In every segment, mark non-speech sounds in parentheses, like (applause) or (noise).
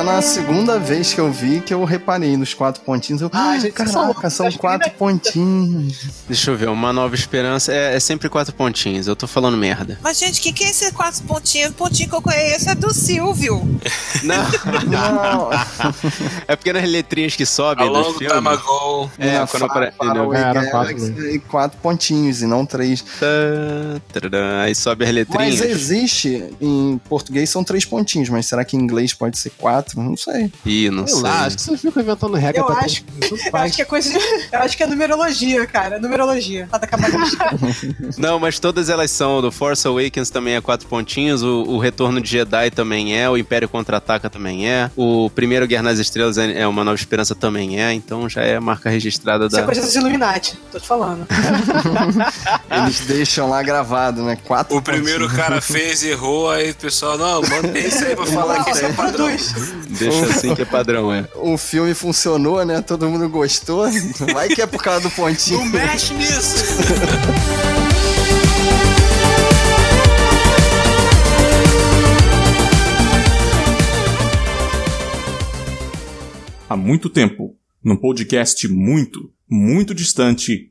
Só na segunda vez que eu vi que eu reparei nos quatro pontinhos. Eu, ah, gente, caraca, são quatro pontinhos. Deixa eu ver, uma nova esperança é, é, sempre quatro pontinhos. Eu tô falando merda. Mas, gente, o que, que é esse quatro pontinhos? O pontinho que eu conheço é do Silvio. Não. Não. (laughs) é porque nas letrinhas que sobem do filme... Time ago. É, quando aparece... Quatro, quatro pontinhos e não três. Aí sobe as letrinhas. Mas existe, em português são três pontinhos, mas será que em inglês pode ser quatro? Não sei. Ih, não sei. Lá, acho que vocês ficam inventando regra eu pra acho, eu acho que é coisa de, Eu acho que é numerologia, cara. Numerologia. Tá (laughs) não, mas todas elas são. Do Force Awakens também é quatro pontinhos. O, o Retorno de Jedi também é. O Império Contra-Ataca também é. O primeiro Guerra nas Estrelas é, é Uma Nova Esperança também é. Então já é marca registrada Isso da. Isso é coisa dos Illuminati. Tô te falando. (laughs) Eles deixam lá gravado, né? Quatro O primeiro cara fez, errou, aí o pessoal, não, manda esse aí pra falar que esse é padrão. Deixa assim que é padrão, é. O filme funcionou, né? Todo mundo gostou. (laughs) Vai que é por causa do pontinho. Não mexe nisso! Há muito tempo, num podcast muito, muito distante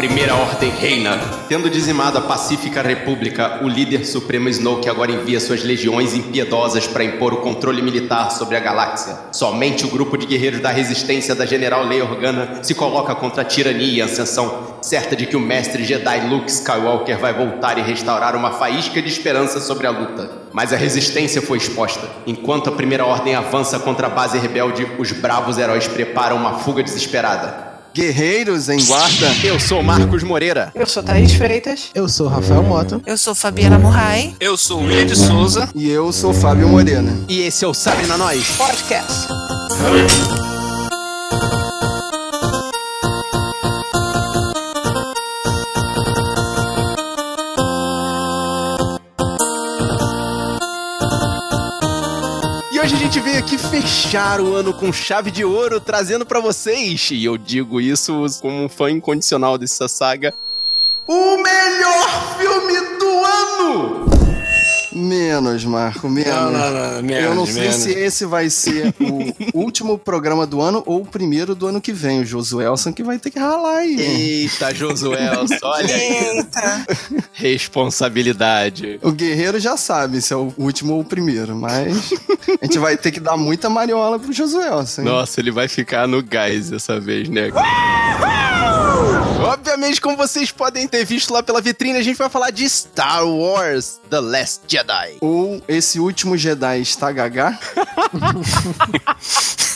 Primeira Ordem reina. Tendo dizimado a pacífica república, o líder supremo Snoke agora envia suas legiões impiedosas para impor o controle militar sobre a galáxia. Somente o grupo de guerreiros da resistência da General Leia Organa se coloca contra a tirania e ascensão, certa de que o mestre Jedi Luke Skywalker vai voltar e restaurar uma faísca de esperança sobre a luta. Mas a resistência foi exposta. Enquanto a Primeira Ordem avança contra a base rebelde, os bravos heróis preparam uma fuga desesperada. Guerreiros em Guarda. Eu sou Marcos Moreira. Eu sou Thaís Freitas. Eu sou Rafael Moto. Eu sou Fabiana Murray. Eu sou William de Souza. E eu sou Fábio Morena. E esse é o Sabe na Nós Podcast. Gente veio aqui fechar o ano com chave de ouro, trazendo para vocês, e eu digo isso como um fã incondicional dessa saga, o melhor filme do ano! Menos, Marco, menos. Não, não, não, menos Eu não sei menos. se esse vai ser o (laughs) último programa do ano ou o primeiro do ano que vem. O Josuelson que vai ter que ralar aí. Eita, Josuelson, olha aí. Eita. Responsabilidade. O guerreiro já sabe se é o último ou o primeiro, mas a gente vai ter que dar muita mariola pro Josuelson. Nossa, ele vai ficar no gás dessa vez, né? Obviamente, como vocês podem ter visto lá pela vitrine, a gente vai falar de Star Wars The Last Jedi. Ou esse último Jedi está gaga? (laughs)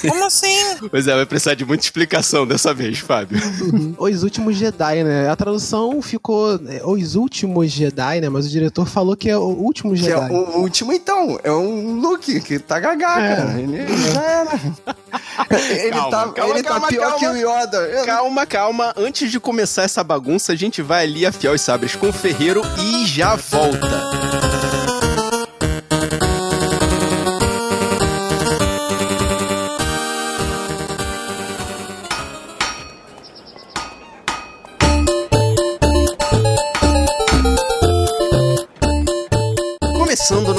Como assim? Pois é, vai precisar de muita explicação dessa vez, Fábio. (laughs) Os últimos Jedi, né? A tradução ficou é, Os últimos Jedi, né? Mas o diretor falou que é o último Jedi. Que é o último, então. É o Luke, que tá gaga, é. cara. Ele já era. (laughs) Ele calma, tá, calma, ele tá calma, tá pior que o Yoda. Calma, calma. Antes de começar essa bagunça, a gente vai ali afiar os sabres com o ferreiro e já volta.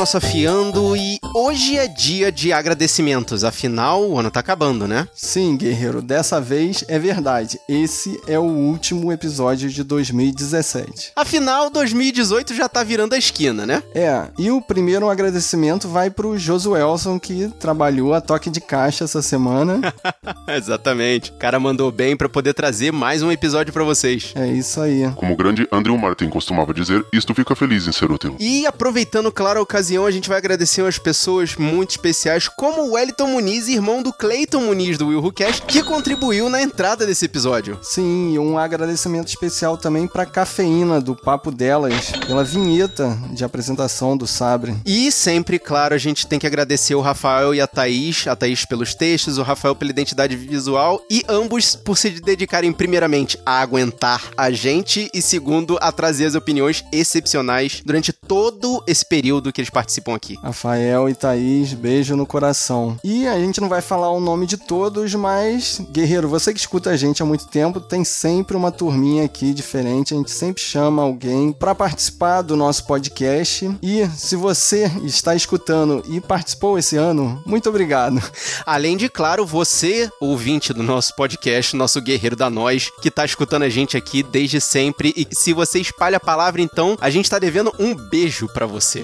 Nosso afiando e hoje é dia de agradecimentos. Afinal, o ano tá acabando, né? Sim, guerreiro, dessa vez é verdade. Esse é o último episódio de 2017. Afinal, 2018 já tá virando a esquina, né? É, e o primeiro agradecimento vai pro Josuelson que trabalhou a toque de caixa essa semana. (laughs) Exatamente. O cara mandou bem para poder trazer mais um episódio para vocês. É isso aí. Como o grande Andrew Martin costumava dizer, isto fica feliz em ser útil. E aproveitando, claro, a ocasião, a gente vai agradecer umas pessoas muito especiais, como o Wellington Muniz, irmão do Clayton Muniz do Will Who Cash, que contribuiu na entrada desse episódio. Sim, um agradecimento especial também pra Cafeína, do Papo Delas, pela vinheta de apresentação do Sabre. E sempre, claro, a gente tem que agradecer o Rafael e a Thaís, a Thaís pelos textos, o Rafael pela identidade visual, e ambos por se dedicarem primeiramente a aguentar a gente e segundo, a trazer as opiniões excepcionais durante todo esse período que eles participaram participam aqui. Rafael e Thaís, beijo no coração. E a gente não vai falar o nome de todos, mas, Guerreiro, você que escuta a gente há muito tempo, tem sempre uma turminha aqui diferente. A gente sempre chama alguém para participar do nosso podcast. E se você está escutando e participou esse ano, muito obrigado. Além de, claro, você, ouvinte do nosso podcast, nosso guerreiro da nós, que está escutando a gente aqui desde sempre. E se você espalha a palavra, então, a gente está devendo um beijo para você.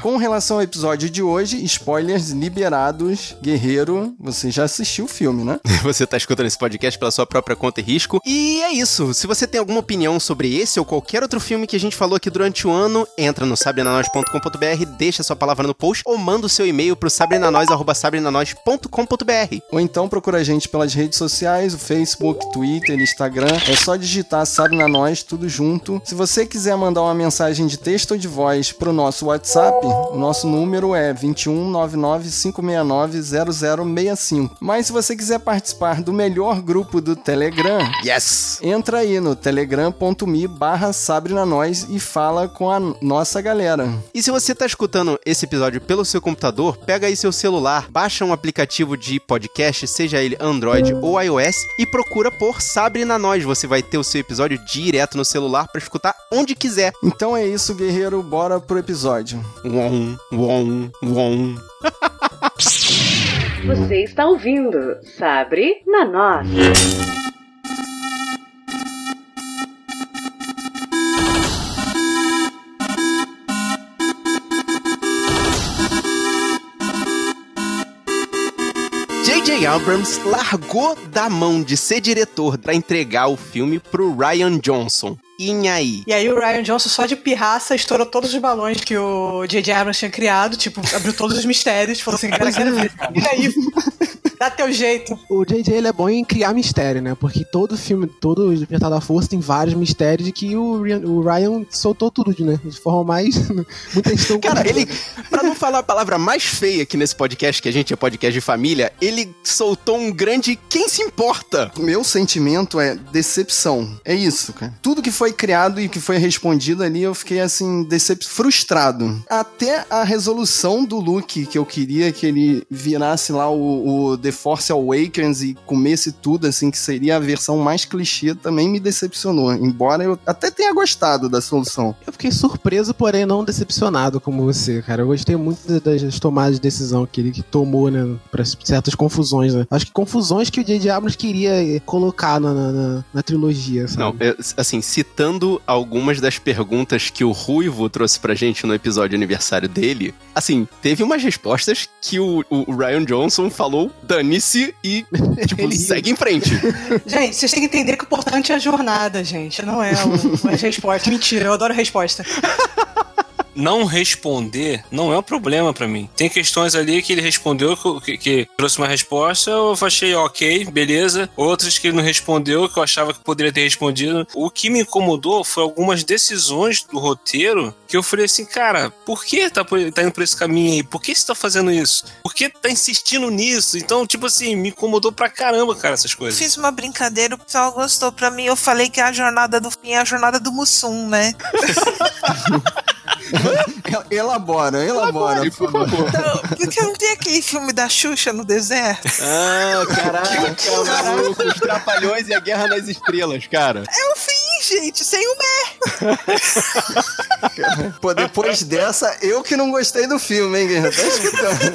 Com relação ao episódio de hoje, spoilers liberados. Guerreiro, você já assistiu o filme, né? (laughs) você está escutando esse podcast pela sua própria conta e risco. E é isso. Se você tem alguma opinião sobre esse ou qualquer outro filme que a gente falou aqui durante o ano, entra no sabrenanois.com.br, deixa sua palavra no post ou manda o seu e-mail pro sabrenanois.com.br. Ou então procura a gente pelas redes sociais, o Facebook, Twitter, Instagram. É só digitar Sabe na Nós, tudo junto. Se você quiser mandar uma mensagem de texto ou de voz pro nosso WhatsApp, o nosso número é 21995690065. Mas se você quiser participar do melhor grupo do Telegram, yes! entra aí no telegram.me barra Nós e fala com a nossa galera. E se você tá escutando esse episódio pelo seu computador, pega aí seu celular, baixa um aplicativo de podcast, seja ele Android ou iOS, e procura por Sabre na Nós. Você vai ter o seu episódio direto no celular para escutar onde quiser. Então é isso, guerreiro, bora pro episódio. Wom, wom, wom. Você está ouvindo Sabre na Nós. J.J. Abrams largou da mão de ser diretor para entregar o filme pro Ryan Johnson. E aí? E aí o Ryan Johnson, só de pirraça, estourou todos os balões que o J.J. Abrams tinha criado, tipo, abriu todos os mistérios, falou assim, cara, quero ver. E aí? Dá teu jeito. O JJ ele é bom em criar mistério, né? Porque todo filme, todo Despertar da Força tem vários mistérios de que o Ryan, o Ryan soltou tudo, né? De forma mais. (laughs) Muita estão Cara, ele. Pra não falar a palavra mais feia aqui nesse podcast, que a gente é podcast de família, ele soltou um grande quem se importa. Meu sentimento é decepção. É isso, cara. Tudo que foi criado e que foi respondido ali, eu fiquei assim, decep... frustrado. Até a resolução do Luke, que eu queria que ele virasse lá o, o The Force Awakens e comesse tudo, assim, que seria a versão mais clichê, também me decepcionou. Embora eu até tenha gostado da solução. Eu fiquei surpreso, porém não decepcionado como você, cara. Eu gostei muito das tomadas de decisão que ele tomou, né, pra certas confusões, né. Acho que confusões que o J.J. Abrams queria colocar na, na, na trilogia, sabe? Não, eu, assim, citando algumas das perguntas que o Ruivo trouxe pra gente no episódio aniversário dele, assim, teve umas respostas que o, o Ryan Johnson falou, dane-se e, (laughs) tipo, segue em frente. (laughs) Gente, vocês têm que entender que o importante é a jornada, gente. Não é o, as respostas. Mentira, eu adoro resposta não responder não é um problema para mim. Tem questões ali que ele respondeu, que, que, trouxe uma resposta, eu achei ok, beleza. Outras que ele não respondeu, que eu achava que poderia ter respondido. O que me incomodou foi algumas decisões do roteiro que eu falei assim, cara, por que tá, tá indo por esse caminho aí? Por que você tá fazendo isso? Por que tá insistindo nisso? Então, tipo assim, me incomodou pra caramba, cara, essas coisas. Fiz uma brincadeira, o pessoal gostou. Pra mim, eu falei que a jornada do fim é a jornada do Mussum, né? (laughs) (laughs) elabora, elabora, por favor. Então, porque não tem aquele filme da Xuxa no deserto? Ah, (laughs) caraca, maluco, os Trapalhões e a Guerra nas Estrelas, cara. É o fim, gente, sem o Mer. (laughs) Pô, depois dessa, eu que não gostei do filme, hein, Guerra? Tá escutando?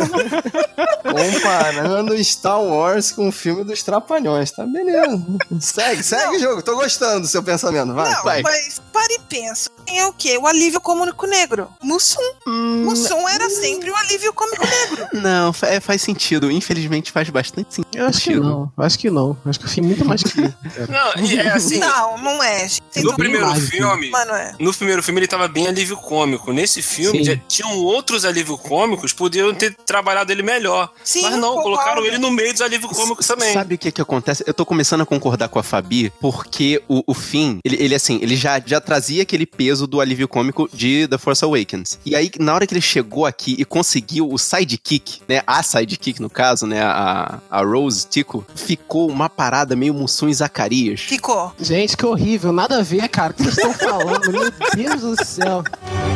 (laughs) Comparando Star Wars com o filme dos Trapalhões, tá beleza. Segue, segue o jogo, tô gostando do seu pensamento, vai. Não, vai. mas para e pensa. É o quê? O alívio cômico negro. Mussum. Hum, Mussum era sempre o alívio cômico negro. Não, é, faz sentido. Infelizmente faz bastante sentido. Eu acho que não. Acho que não. Acho que eu fui muito mais que Não, é assim. Não, não é. No primeiro filme. Mas não é. No primeiro filme ele tava bem alívio cômico. Nesse filme já tinham outros alívio cômicos, poderiam ter trabalhado ele melhor. Sim, Mas não, colocaram ele no meio dos alívios cômicos também. Sabe o que que acontece? Eu tô começando a concordar com a Fabi, porque o, o Finn, ele, ele assim, ele já, já trazia aquele peso do alívio cômico de The Force Awakens. E aí, na hora que ele chegou aqui e conseguiu o sidekick, né, a sidekick no caso, né, a, a Rose Tico, ficou uma parada meio Mussum e Zacarias. Ficou. Gente, que horrível. Nada a ver, cara. O que vocês estão falando? Meu Deus do céu.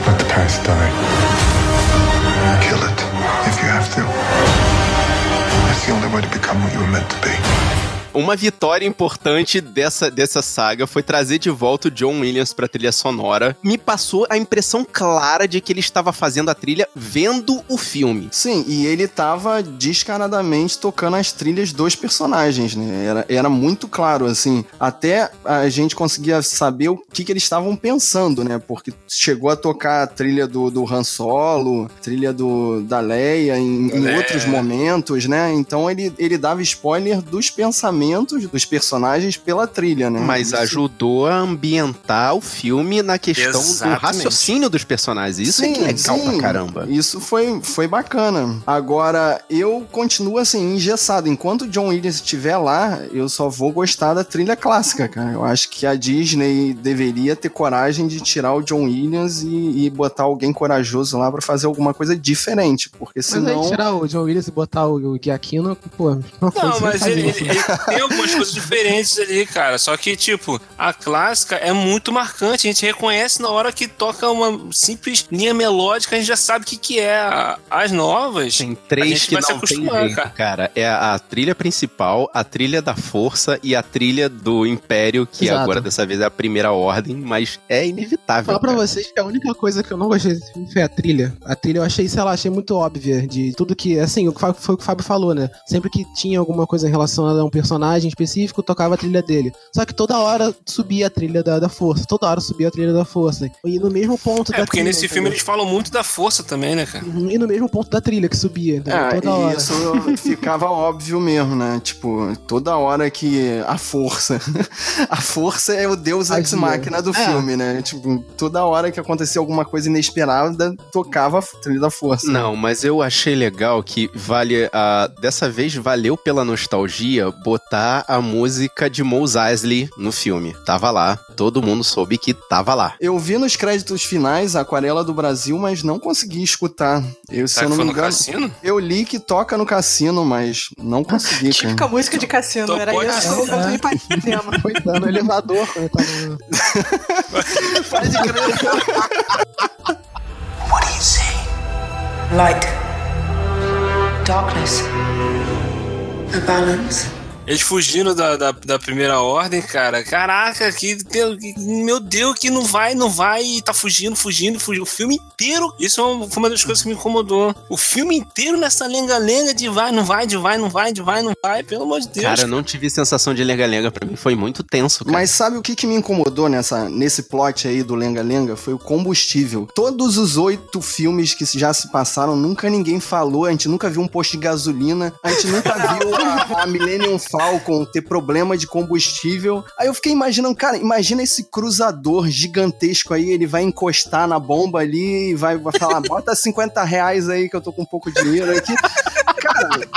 Let the past die. Kill it if you have to. That's the only way to become what you were meant to be. Uma vitória importante dessa, dessa saga foi trazer de volta o John Williams pra trilha sonora. Me passou a impressão clara de que ele estava fazendo a trilha vendo o filme. Sim, e ele tava descaradamente tocando as trilhas dos personagens, né? Era, era muito claro, assim. Até a gente conseguia saber o que, que eles estavam pensando, né? Porque chegou a tocar a trilha do, do Han Solo, trilha do, da Leia em, em Leia. outros momentos, né? Então ele, ele dava spoiler dos pensamentos dos personagens pela trilha, né? Mas Isso- ajudou a ambientar o filme na questão do Exatamente. raciocínio dos personagens. Isso é que é legal pra caramba. Isso foi, foi bacana. Agora, eu continuo assim, engessado. Enquanto o John Williams estiver lá, eu só vou gostar da trilha clássica, cara. Eu acho que a Disney deveria ter coragem de tirar o John Williams e, e botar alguém corajoso lá pra fazer alguma coisa diferente. Porque Mas senão. aí tirar o John Williams e botar o, o Giacchino, pô, não, foi Não, mas ele- ele tem algumas coisas diferentes ali, cara. Só que, tipo, a clássica é muito marcante. A gente reconhece na hora que toca uma simples linha melódica, a gente já sabe o que, que é. As novas. Tem A três gente que vai se não tem jeito, cara. cara. É a, trilha principal, a trilha da força e a trilha do Império, que Exato. agora dessa vez é a primeira ordem, mas é inevitável. Falar pra vocês que a única coisa que eu não gostei desse filme foi a trilha. A trilha eu achei, sei lá, achei muito óbvia de tudo que, assim, o que fa- foi o que o Fábio falou, né? Sempre que tinha alguma coisa relacionada a um personagem específico, tocava a trilha dele. Só que toda hora subia a trilha da, da força, toda hora subia a trilha da força. E no mesmo ponto É, da porque trilha, nesse filme eles falam muito da força também, né, cara? Uhum, E no mesmo ponto da trilha que subia, entendeu? É, toda hora. e isso ficava (laughs) óbvio mesmo, né? Tipo, toda hora que a força. (laughs) a força é o deus ex máquina do É. filme, né? Tipo, toda hora que acontecia alguma coisa inesperada, tocava a trilha da força. Não, mas eu achei legal que vale a. Dessa vez valeu pela nostalgia botar a música de Mos Eisley no filme. Tava lá, todo mundo soube que tava lá. Eu vi nos créditos finais a Aquarela do Brasil, mas não consegui escutar. Eu, se eu não me no engano. cassino? Eu li que toca no cassino, mas não consegui, cara. Típica música de cassino, era isso ser, quando eu ia pra cinema. (laughs) Foi tá no elevador no... (laughs) What do you see? Light. Darkness. A balance. Eles fugindo da, da, da primeira ordem, cara. Caraca, que, que- meu Deus, que não vai, não vai, e tá fugindo, fugindo, fugindo. O filme inteiro. Isso é foi uma das coisas que me incomodou. O filme inteiro nessa lenga-lenga de vai, não vai, de vai, não vai, de vai, não vai. Pelo amor de Deus. Cara, eu não tive sensação de lenga-lenga, pra mim foi muito tenso, cara. Mas sabe o que, que me incomodou nessa, nesse plot aí do Lenga Lenga? Foi o combustível. Todos os oito filmes que já se passaram, nunca ninguém falou, a gente nunca viu um posto de gasolina, a gente nunca viu a, a Millennium Falcon ter problema de combustível. Aí eu fiquei imaginando, cara, imagina esse cruzador gigantesco aí, ele vai encostar na bomba ali e vai, vai falar, bota 50 reais aí que eu tô com um pouco de dinheiro aqui. Cara,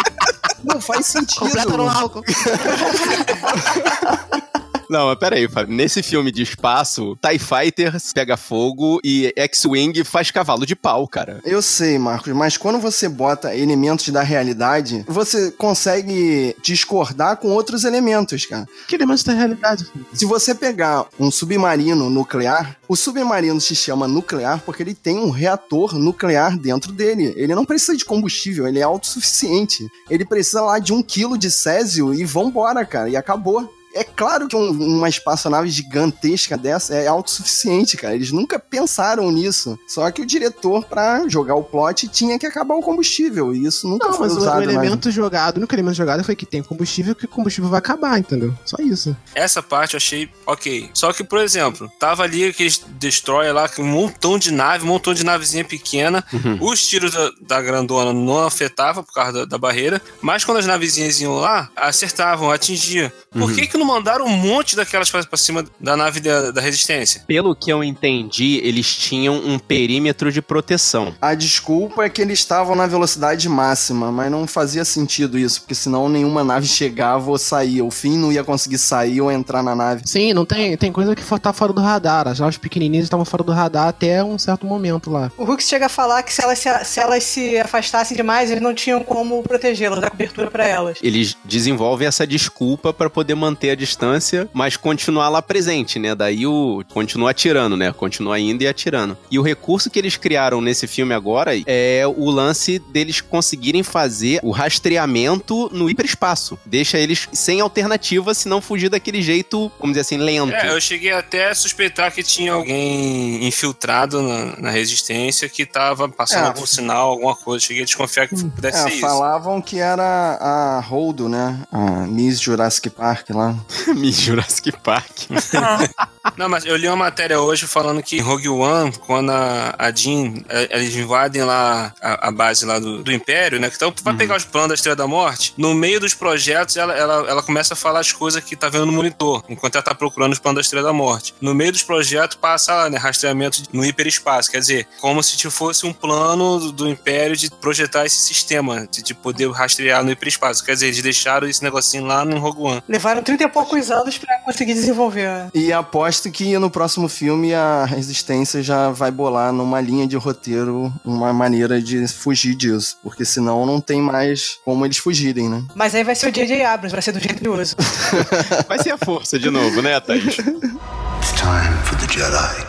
não faz sentido. Completa no álcool. (laughs) Não, mas peraí, Fábio. Nesse filme de espaço, TIE Fighter pega fogo e X-Wing faz cavalo de pau, cara. Eu sei, Marcos, mas quando você bota elementos da realidade, você consegue discordar com outros elementos, cara. Que elementos da realidade? Se você pegar um submarino nuclear, o submarino se chama nuclear porque ele tem um reator nuclear dentro dele. Ele não precisa de combustível, ele é autossuficiente. Ele precisa lá de um quilo de césio e vambora, cara, e acabou. É claro que um- uma espaçonave gigantesca dessa é autossuficiente, cara. Eles nunca pensaram nisso. Só que o diretor, pra jogar o plot, tinha que acabar o combustível. E isso nunca Não, foi mas o, usado. o na- elemento jogado, o único elemento jogado foi que tem combustível, que o combustível vai acabar, entendeu? Só isso. Essa parte eu achei ok. Só que, por exemplo, tava ali aqueles destroyer lá, com um montão de nave, um montão de navezinha pequena. Os tiros da, da grandona não afetavam por causa da, da barreira. Mas quando as navezinhas iam lá, acertavam, atingiam. Por Uhum. que, que não mandaram um monte daquelas pra, pra cima da nave da, da resistência? Pelo que eu entendi, eles tinham um perímetro de proteção. A desculpa é que eles estavam na velocidade máxima, mas não fazia sentido isso, porque senão nenhuma nave chegava ou saía. O fim não ia conseguir sair ou entrar na nave. Sim, não tem, tem coisa que tá fora do radar. As naves pequenininhas estavam fora do radar até um certo momento lá. O Hulk chega a falar que se elas se, se elas se afastassem demais, eles não tinham como protegê-las, dar cobertura pra elas. Eles desenvolvem essa desculpa pra poder manter a distância, mas continuar lá presente, né? Daí o continua atirando, né? Continua indo e atirando. E o recurso que eles criaram nesse filme agora é o lance deles conseguirem fazer o rastreamento no hiperespaço. Deixa eles sem alternativa se não fugir daquele jeito, vamos dizer assim, lento. É, eu cheguei até a suspeitar que tinha alguém infiltrado na, na resistência que tava passando É. algum sinal, alguma coisa. Cheguei a desconfiar que pudesse É, ser isso. falavam que era a Holdo, né? A Miss Jurassic Park lá. (laughs) Miss Jurassic Park. (laughs) Não, mas eu li uma matéria hoje falando que em Rogue One, quando a, a Jean, eh, eles invadem lá a, a base lá do, do Império, né? Então, vai pegar os planos da Estrela da Morte, no meio dos projetos, ela, ela, ela começa a falar as coisas que tá vendo no monitor, enquanto ela tá procurando os planos da Estrela da Morte. No meio dos projetos, passa lá, né? Rastreamento no hiperespaço, quer dizer, como se fosse um plano do, do Império de projetar esse sistema, de, de poder rastrear no hiperespaço. Quer dizer, eles deixaram esse negocinho lá no Rogue One. Levaram 30 e poucos anos pra conseguir desenvolver. E aposto que no próximo filme a Resistência já vai bolar numa linha de roteiro uma maneira de fugir disso. Porque senão não tem mais como eles fugirem, né? Mas aí vai ser o J.J. Abrams, vai ser do jeito uso. (laughs) Vai ser a força de novo, né, Thaís? It's time for the Jedi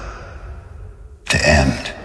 to end.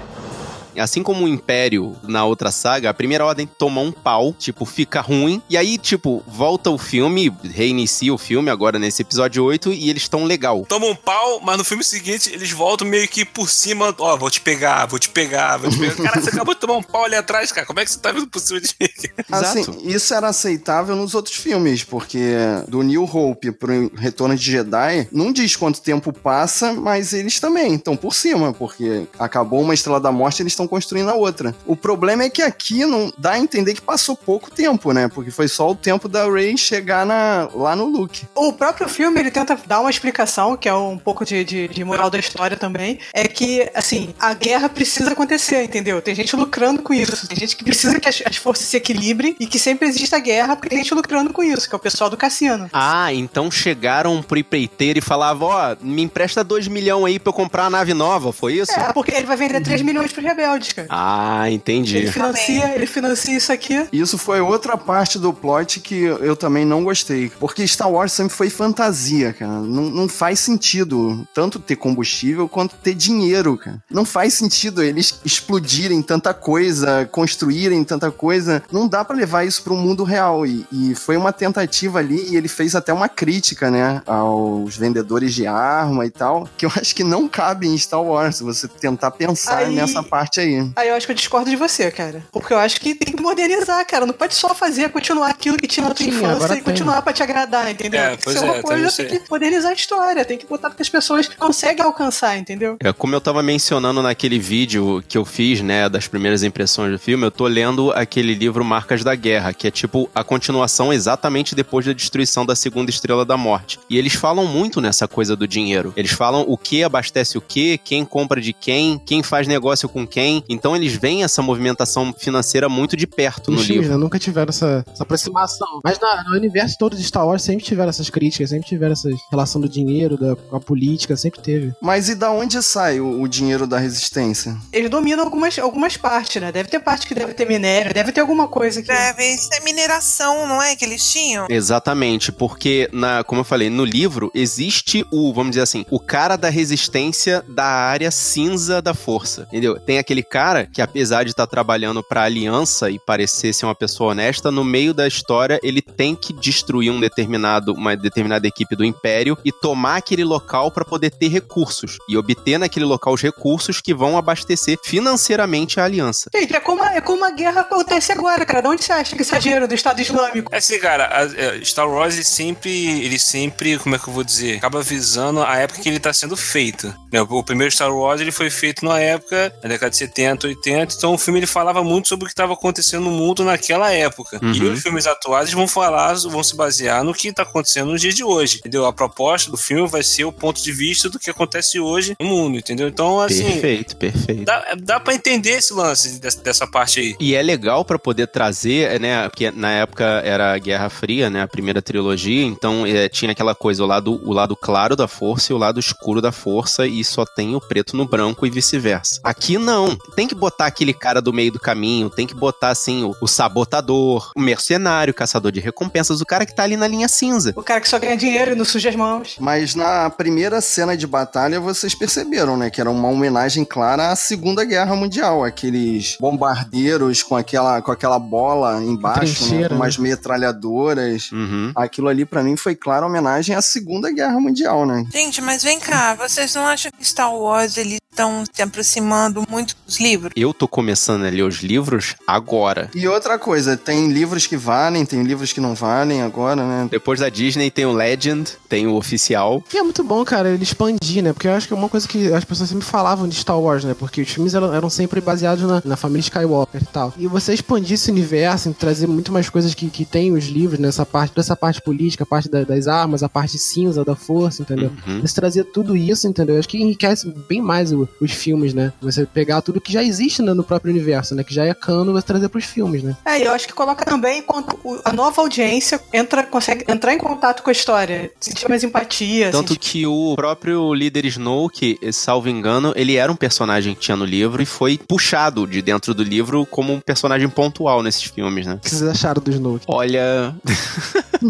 Assim como o Império na outra saga, a primeira ordem toma um pau, tipo, fica ruim, e aí, tipo, volta o filme, reinicia o filme agora nesse episódio 8 e eles estão legal. Toma um pau, mas no filme seguinte eles voltam meio que por cima. Ó, vou te pegar, vou te pegar, vou te pegar. (laughs) Cara, você acabou de tomar um pau ali atrás, cara. Como é que você tá vindo por cima de mim? (laughs) Assim, isso era aceitável nos outros filmes, porque do New Hope pro Retorno de Jedi, não diz quanto tempo passa, mas eles também estão por cima, porque acabou uma Estrela da Morte eles estão construindo a outra. O problema é que aqui não dá a entender que passou pouco tempo, né? Porque foi só o tempo da Rey chegar na, lá no Luke. O próprio filme, ele tenta dar uma explicação, que é um pouco de, de, de moral da história também, é que, assim, a guerra precisa acontecer, entendeu? Tem gente lucrando com isso, tem gente que precisa que as, as forças se equilibrem e que sempre exista guerra, porque tem gente lucrando com isso, que é o pessoal do Cassiano. Ah, então chegaram pro empreiteiro e falavam, ó, me empresta 2 milhões aí pra eu comprar uma nave nova, foi isso? É, porque ele vai vender 3 milhões pros rebeldes, cara. Ah, entendi. Ele financia, ele financia isso aqui. Isso foi outra parte do plot que eu também não gostei. Porque Star Wars sempre foi fantasia, cara. Não, não faz sentido tanto ter combustível quanto ter dinheiro, cara. Não faz sentido eles explodirem tanta coisa, construírem tanta coisa. Não dá pra levar isso pro mundo real. E, e foi uma tentativa ali, e ele fez até uma crítica, né, aos vendedores de arma e tal, que eu (laughs) acho que não cabe em Star Wars, você tentar pensar Aí- nessa parte aí. Aí eu acho que eu discordo de você, cara. Porque eu acho que tem que modernizar, cara. Não pode só fazer, continuar aquilo que tinha na tua Sim, infância agora e continuar pra te agradar, entendeu? É, tem que pois é, uma tem coisa, tem que modernizar a história, tem que botar que as pessoas conseguem alcançar, entendeu? É, como eu tava mencionando naquele vídeo que eu fiz, né, das primeiras impressões do filme, eu tô lendo aquele livro Marcas da Guerra, que é tipo a continuação exatamente depois da destruição da segunda estrela da morte. E eles falam muito nessa coisa do dinheiro. Eles falam o que abastece o que, quem compra de quem, quem faz negócio com quem. Então eles veem essa movimentação financeira muito de perto no livro. né, nunca tiveram essa, essa aproximação. Mas na- no universo todo de Star Wars sempre tiveram essas críticas, sempre tiveram essa relação do dinheiro, da, com a política, sempre teve. Mas e da onde sai o, o dinheiro da resistência? Eles dominam algumas, algumas partes, né? Deve ter parte que deve ter minério, deve ter alguma coisa que. Deve ser mineração, não é? Que eles tinham? Exatamente, porque, na, como eu falei, no livro existe o, vamos dizer assim, o cara da resistência da área cinza da força, entendeu? Tem aquele cara que, apesar de estar trabalhando pra aliança e parecer ser uma pessoa honesta, no meio da história ele tem que destruir um determinado, uma determinada equipe do Império e tomar aquele local pra poder ter recursos e obter naquele local os recursos que vão abastecer financeiramente a aliança. Gente, é como, é como a guerra acontece agora, cara. De onde você acha que esse é dinheiro do Estado Islâmico? É assim, cara, a- é, Star Wars ele sempre, ele sempre, como é que eu vou dizer, acaba visando a época que ele tá sendo feito. né? O primeiro Star Wars ele foi feito na época, na década de 70, 80, então o filme ele falava muito sobre o que estava acontecendo no mundo naquela época. Uhum. E os filmes atuais vão falar, vão se basear no que tá acontecendo nos dias de hoje, entendeu? A proposta do filme vai ser o ponto de vista do que acontece hoje no mundo, entendeu? Então, assim, Perfeito, perfeito. dá, dá para entender esse lance dessa, dessa parte aí. E é legal pra poder trazer, né, porque na época era a Guerra Fria, né, a primeira trilogia, então é, tinha aquela coisa, o lado, o lado claro da força e o lado escuro da força, e só tem o preto no branco e vice-versa. Aqui não, tem que botar aquele cara do meio do caminho, tem que botar, assim, o, o sabotador, o mercenário, o caçador de recompensas, o cara que tá ali na linha cinza. O cara que só ganha dinheiro e não suja as mãos. Mas na primeira cena de batalha, vocês perceberam, né, que era uma homenagem clara à Segunda Guerra Mundial, aqueles bombardeiros com aquela, com aquela bola embaixo, né, com umas metralhadoras. Uhum. Aquilo ali, pra mim, foi clara homenagem à Segunda Guerra Mundial, né? Gente, mas vem cá, vocês não acham que Star Wars eles estão se aproximando muito dos livros? Eu tô começando a ler os livros agora. E outra coisa, tem livros que valem, tem livros que não valem agora, né? Depois da Disney tem o Legend, tem o oficial. E é muito bom, cara, ele expandir, né? Porque eu acho que é uma coisa que as pessoas sempre falavam de Star Wars, né? Porque os filmes eram, eram sempre baseados na, na família Skywalker e tal. E você expandir esse universo, trazer muito mais coisas que, que tem os livros, nessa parte, toda essa parte política, a parte da- das armas, a parte cinza da força, entendeu? Uhum. Você trazer tudo isso, entendeu? Eu acho que enriquece bem mais o- os filmes, né? Você pegar tudo que já existe né, no próprio universo, né? Que já é cano, você trazer pros filmes, né? É, e eu acho que coloca também a nova audiência entra, consegue entrar em contato com a história, sentir mais empatia. Tanto sentir- que o próprio líder Snoke, salvo engano, ele era um personagem que tinha no livro e foi puxado de dentro do livro como um personagem pontual nesses filmes, né? O que vocês acharam do Snoke? Olha. (laughs)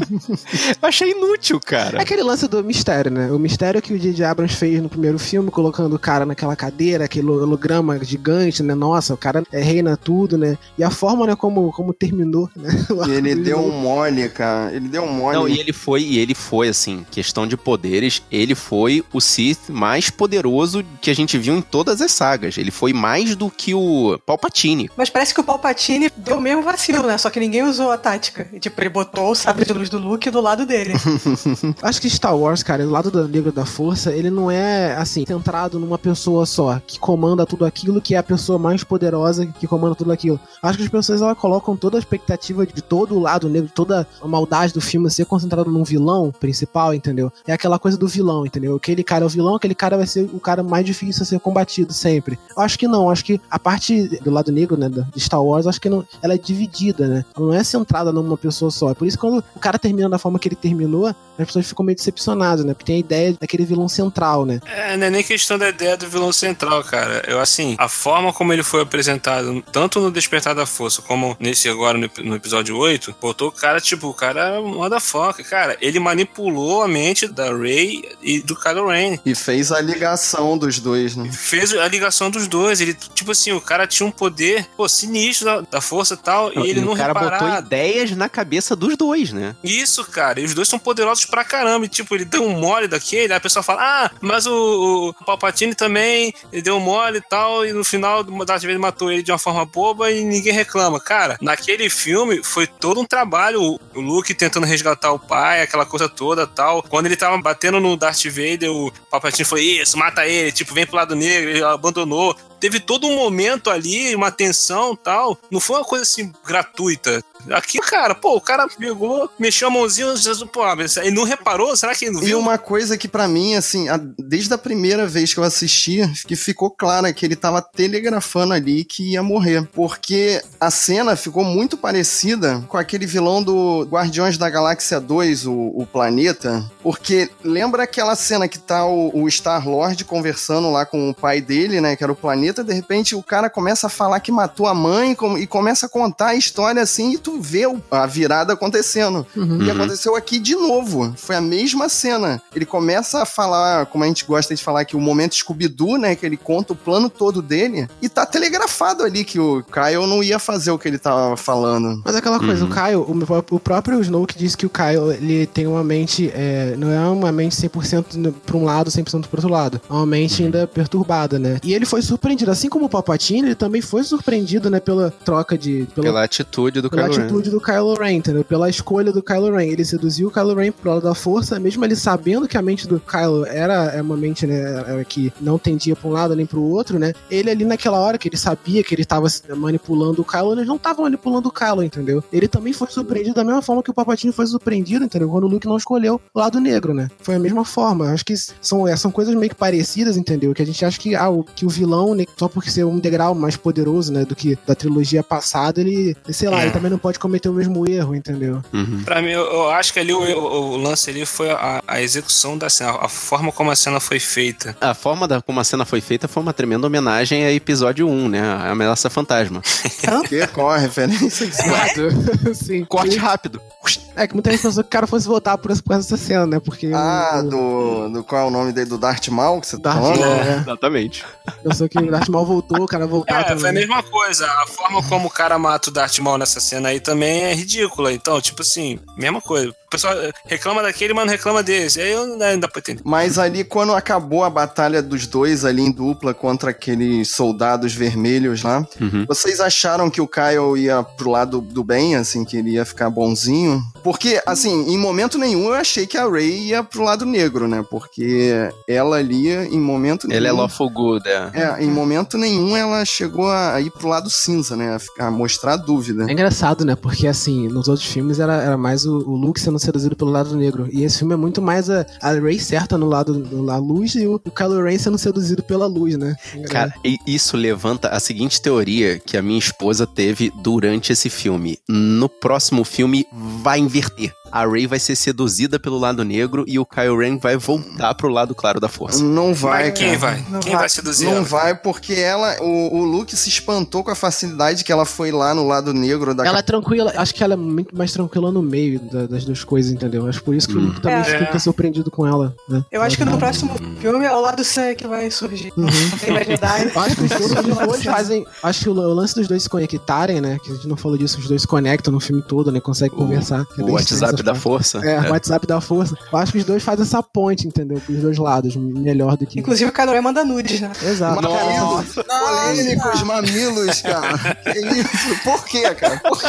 Eu achei inútil, É cara. aquele lance do mistério, né? O mistério que o J.J. Abrams fez no primeiro filme, colocando o cara naquela cadeira, aquele holograma gigante, né? Nossa, o cara é, reina tudo, né? E a forma, né, como, como terminou, né? (laughs) O E ele deu um mole, cara. Ele deu um mole. Não, e ele foi, e ele foi, assim, questão de poderes, ele foi o Sith mais poderoso que a gente viu em todas as sagas. Ele foi mais do que o Palpatine. Mas parece que o Palpatine deu o mesmo vacilo, né? Só que ninguém usou a tática. Tipo, ele botou o sabre de luz do Luke do lado dele. (laughs) Acho que Star Wars, cara, do lado do livro da força, ele não é, assim, centrado numa pessoa só, que comanda tudo aquilo, que é a pessoa mais poderosa que comanda tudo aquilo. Acho que as pessoas, elas colocam toda a expectativa de todo o lado negro, toda a maldade do filme ser concentrado num vilão principal, entendeu? É aquela coisa do vilão, entendeu? Aquele cara é o vilão, aquele cara vai ser o cara mais difícil a ser combatido sempre. Eu acho que não, acho que a parte do lado negro, né, de Star Wars, acho que não, ela é dividida, né? Ela não é centrada numa pessoa só. Por isso quando o cara termina da forma que ele terminou, as pessoas ficam meio decepcionadas, né? Porque tem a ideia daquele vilão central, né? É, não é nem questão da ideia do vilão central, cara. Eu, assim, a forma como ele foi apresentado, tanto no Despertar da Força, como nesse agora, no, no episódio 8, botou o cara, tipo, o cara motherfucker. Cara, ele manipulou a mente da Rey e do Kylo Ren. E fez a ligação dos dois, né? Fez a ligação dos dois. Ele, tipo assim, o cara tinha um poder, pô, sinistro da, da força e tal, e ele e não o cara reparava. botou ideias na cabeça dos dois, né? Isso, cara. E os dois são poderosos pra caramba. E, tipo, ele deu um mole daquele, aí a pessoa fala, ah, mas o, o Palpatine também ele deu mole e tal, e no final Darth Vader matou ele de uma forma boba e ninguém reclama. Cara, naquele filme foi todo um trabalho. O- Luke tentando resgatar o pai, aquela coisa toda tal. Quando ele tava batendo no Darth Vader, o Palpatine foi isso, mata ele, tipo, vem pro lado negro, ele abandonou. Teve todo um momento ali, uma tensão tal. Não foi uma coisa assim gratuita. Aqui, cara, pô, o cara pegou, mexeu a mãozinha, Jesus, pô, mas ele não reparou? Será que ele não E viu? uma coisa que pra mim, assim, a- desde a primeira vez que eu assisti, que ficou clara que ele tava telegrafando ali que ia morrer. Porque a cena ficou muito parecida com aquele vilão do Guardiões da Galáxia 2, o, o planeta. Porque lembra aquela cena que tá o, o Star-Lord conversando lá com o pai dele, né? Que era o planeta, de repente o cara começa a falar que matou a mãe e começa a contar a história assim, e tu vê o- a virada acontecendo. Uhum. E aconteceu aqui de novo. Foi a mesma cena. Ele começa a falar, como a gente gosta de falar aqui, o momento Scooby-Doo, né? Que ele conta o plano todo dele. E tá telegrafado ali que o Kyle não ia fazer o que ele tava falando. Mas aquela coisa, Uhum. o Kyle, o, o próprio Snoke disse que o Kyle, ele tem uma mente, é, não é uma mente 100% no- pra um lado, 100% pro outro lado. É uma mente ainda perturbada, né? E ele foi surpreendido, assim como o Palpatine, ele também foi surpreendido, né, pela troca de... pela- Pela atitude do pela Kylo Ren. atitude do Kylo Ren, entendeu? Pela escolha do Kylo Ren. Ele seduziu o Kylo Ren pro lado da força, mesmo ele sabendo que a mente do Kylo era é uma mente, né, era que não tendia pra um lado nem pro outro, né? Ele ali naquela hora que ele sabia que ele tava manipulando o Kylo, ele não tava manipulando o Kylo, entendeu? Ele também foi surpreendido da mesma forma que o Palpatine foi surpreendido, entendeu? Quando o Luke não escolheu o lado negro, né? Foi a mesma forma. Acho que são, é, são coisas meio que parecidas, entendeu? Que a gente acha que, ah, o, que o vilão, né, só porque ser um degrau mais poderoso, né, do que da trilogia passada, ele, sei lá, É. ele também não pode cometer o mesmo erro, entendeu? Pra mim, eu, eu acho que ali o, o- o lance ali foi a, a execução da cena, a forma como a cena foi feita. A forma da, como a cena foi feita foi uma tremenda homenagem a episódio 1, né? A ameaça fantasma. (laughs) Que? Qual a referência. (laughs) (laughs) Sim. Corte rápido. É que muita gente pensou que o cara fosse voltar por essa, por essa cena, né? Porque. Ah, o, do, do. Qual é o nome dele? Do Darth Maul que você tá Darth falando? Maul, é. Exatamente. Pensou que o Darth Maul voltou, o cara voltar É, foi a também. mesma coisa. A forma como o cara mata o Darth Maul nessa cena aí também é ridícula. Então, tipo assim, mesma coisa. O pessoal reclama daquele, mas não reclama desse. Aí eu não dá pra entender. Mas ali, quando acabou a batalha dos dois ali em dupla contra aqueles soldados vermelhos lá, Uhum. vocês acharam que o Kyle ia pro lado do bem, assim, que ele ia ficar bonzinho? Porque, assim, em momento nenhum eu achei que a Rey ia pro lado negro, né? Porque ela ali, em momento nenhum. Ele é lawful good, é. É, em momento nenhum ela chegou a ir pro lado cinza, né? A, ficar- a mostrar dúvida. É engraçado, né? Porque assim, nos outros filmes era, era mais o, o Luke sendo seduzido pelo lado negro. E esse filme é muito mais a, a Rey certa no lado da luz e o, o Kylo Ren sendo seduzido pela luz, né? Cara, e isso levanta a seguinte teoria que a minha esposa teve durante esse filme. No próximo filme vai inverter. A Rey vai ser seduzida pelo lado negro e o Kylo Ren vai voltar pro lado claro da força. Não vai, Mas quem cara. vai? Não quem vai. vai seduzir Não ela? vai, porque ela. O, o Luke se espantou com a facilidade que ela foi lá no lado negro da Ela é tranquila, acho que ela é muito mais tranquila no meio da- das duas coisas, entendeu? Acho por isso que o Luke também É. fica surpreendido com ela, né? Eu acho que no próximo filme é o lado C que vai surgir. (laughs) Tem mais Jedi. Eu acho que os dois, (laughs) fazem. Acho que o lance dos dois se conectarem, né? Que a gente não falou disso, os dois se conectam no filme todo, né? Conseguem conversar. que é O estranho WhatsApp da parte. força. É, o WhatsApp da força. Eu acho que os dois fazem essa ponte, entendeu? Pros dois lados, melhor do que. Inclusive o Ren manda nudes, né? Exato. Mamilos, polêmicos, mamilos, cara. Que isso? Por quê, cara? Por quê?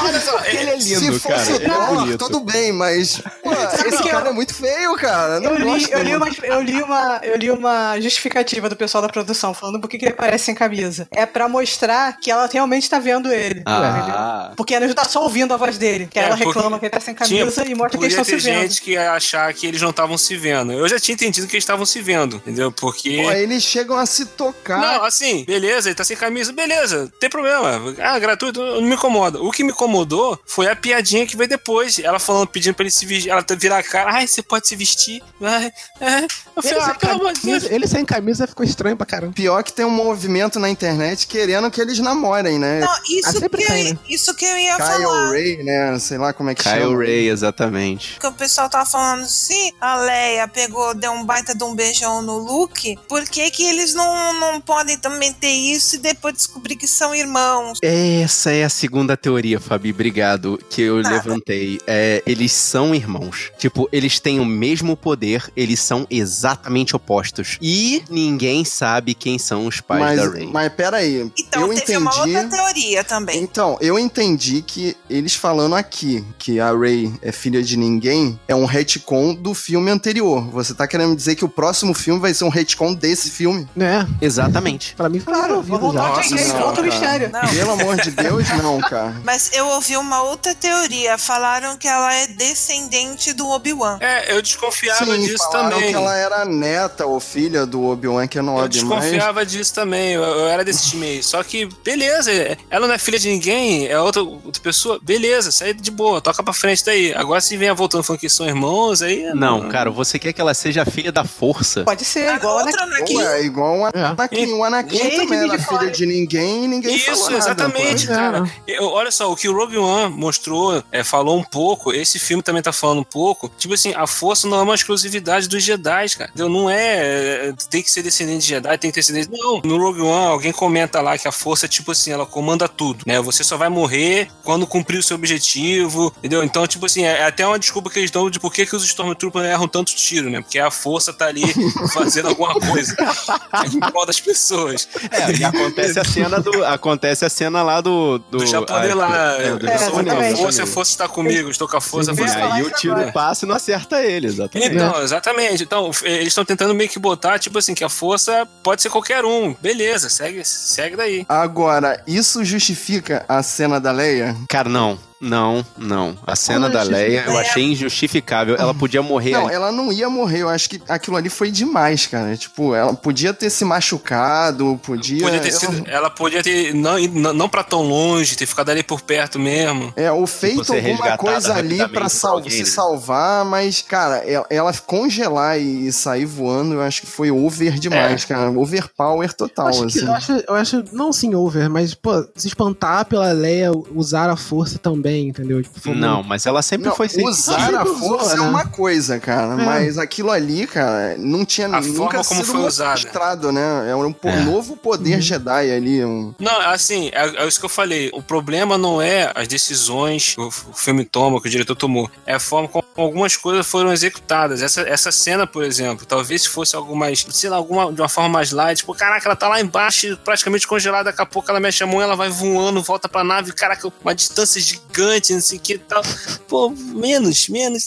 Olha só, ele é Se lindo, fosse cara. o Ele é tudo bem, mas. Pô, esse cara é muito feio, cara. Não Eu li, gosto eu, li uma, eu, li uma, eu li uma justificativa do pessoal da produção falando por que que ele aparece sem camisa. É pra mostrar que ela realmente tá vendo ele. Ah, Porque ela não tá só ouvindo a voz dele. Que É, ela porque reclama que ele tá sem camisa e mostra que eles estão se vendo. gente que ia achar que eles não estavam se vendo. Eu já tinha entendido que eles estavam se vendo, entendeu? Porque. Pô, eles chegam a se tocar. Não, assim, beleza, ele tá sem camisa, beleza, não tem problema. Ah, gratuito, não me incomoda. O que me incomodou foi a piadinha que veio depois. Ela falando, pedindo pra ele se vestir, ela virar a cara, ai, você pode se vestir. Ai, é. Eu falei, Ele ah, sem, pelo amor de Deus. camisa, ele sem camisa ficou estranho pra caramba. Pior que tem um movimento na internet querendo que eles namorem, né? Não, Ah, isso, sempre que tem, eu, né? isso que eu ia Kyle falar. Ray, né? Sei lá como é que Kyle chama. Ray, exatamente. Que o pessoal tava falando, se a Leia pegou, deu um baita de um beijão no Luke, por que que eles não, não podem também ter isso e depois descobrir que são irmãos? Essa é a segunda teoria, Fabi, obrigado, que eu Nada. levantei. É, eles são irmãos. Tipo, eles têm o mesmo poder, eles são exatamente opostos. E ninguém sabe quem são os pais Mas, da Rey. mas peraí. Então eu teve entendi. uma outra teoria também. Então, eu entendi que eles falando aqui que a Rey é filha de ninguém é um retcon do filme anterior. Você tá querendo dizer que o próximo filme vai ser um retcon desse filme? É, Exatamente. pra mim foi Claro, vamos já. não, Volta o mistério. Não. Pelo amor de Deus, não, cara. (laughs) Mas eu ouvi uma outra teoria. Falaram que ela é descendente do Obi-Wan. É, eu desconfiava Sim, disso falaram também. que ela era neta ou filha do Obi-Wan Eu Kenobi, mas... desconfiava disso também, eu, eu era desse time aí. Só que, beleza, ela não é filha de ninguém, é outra, outra pessoa, beleza, sai de boa, toca pra frente daí. Agora se vem voltando falando que são irmãos, aí. Não, cara, você quer que ela seja filha da força? Pode ser, A igual a outra Anakin. Ué, igual o Anakin. O Anakin Gente, também era de filha fora. de ninguém e ninguém falou Isso, nada. exatamente, pô. cara. Eu- olha só, o que o Rogue One mostrou, é, falou um pouco, esse filme também tá falando um pouco. Tipo assim, a força não é uma exclusividade dos Jedi, cara. Entendeu? Não é, é, tem que ser descendente de Jedi, tem que ter descendente. Não, no Rogue One, alguém comenta lá que a força é tipo assim, ela comanda tudo, né? Você só vai morrer quando cumprir o seu objetivo, entendeu? Então, tipo assim, é, é até uma desculpa que eles dão de por que, que os Stormtroopers erram tanto tiro, né? Porque a força tá ali (laughs) fazendo alguma coisa em prol das pessoas. É, e acontece a cena do. Acontece a cena lá do. Do, Do japonês lá, é, do eu sou com a força, a força está comigo, estou com a força, a E força falar aí o isso tiro agora. passa e não acerta ele, exatamente. Então, exatamente. Então, eles estão tentando meio que botar, tipo assim, que a força pode ser qualquer um. Beleza, segue, segue daí. Agora, isso justifica a cena da Leia? Cara, não. Não, não. A cena da eu Leia eu achei injustificável. Ela podia morrer Não, ali. ela não ia morrer. Eu acho que aquilo ali foi demais, cara. Tipo, ela podia ter se machucado, podia. Podia ter ela- sido, ela podia ter, não, não, não pra tão longe, ter ficado ali por perto mesmo. É, ou feito alguma coisa ali pra sal- alguém, se né? salvar, mas, cara, ela, ela congelar e, e sair voando, eu acho que foi over demais, cara. Overpower total, Eu acho, que- assim. eu, acho, eu acho, não sim, over, mas, pô, se espantar pela Leia, usar a força também, entendeu? Tipo, foi Não, muito- mas ela sempre Não, foi sem. usar a força usou, é né? uma coisa, cara, É. mas aquilo ali, cara, não tinha A nunca forma como sido foi usada. mostrado, né? É um É. novo poder Uhum. Jedi ali. Um... Não, assim, é, é isso que eu falei. O problema não é as decisões que o, o filme toma, que o diretor tomou. É a forma como algumas coisas foram executadas. Essa, essa cena, por exemplo, talvez se fosse algo mais, sei lá, alguma, de uma forma mais light. Tipo, caraca, ela tá lá embaixo, praticamente congelada. Daqui a pouco ela mexe a mão, ela vai voando, volta pra nave. Caraca, uma distância gigante, não sei o que e tal. Pô, menos, menos.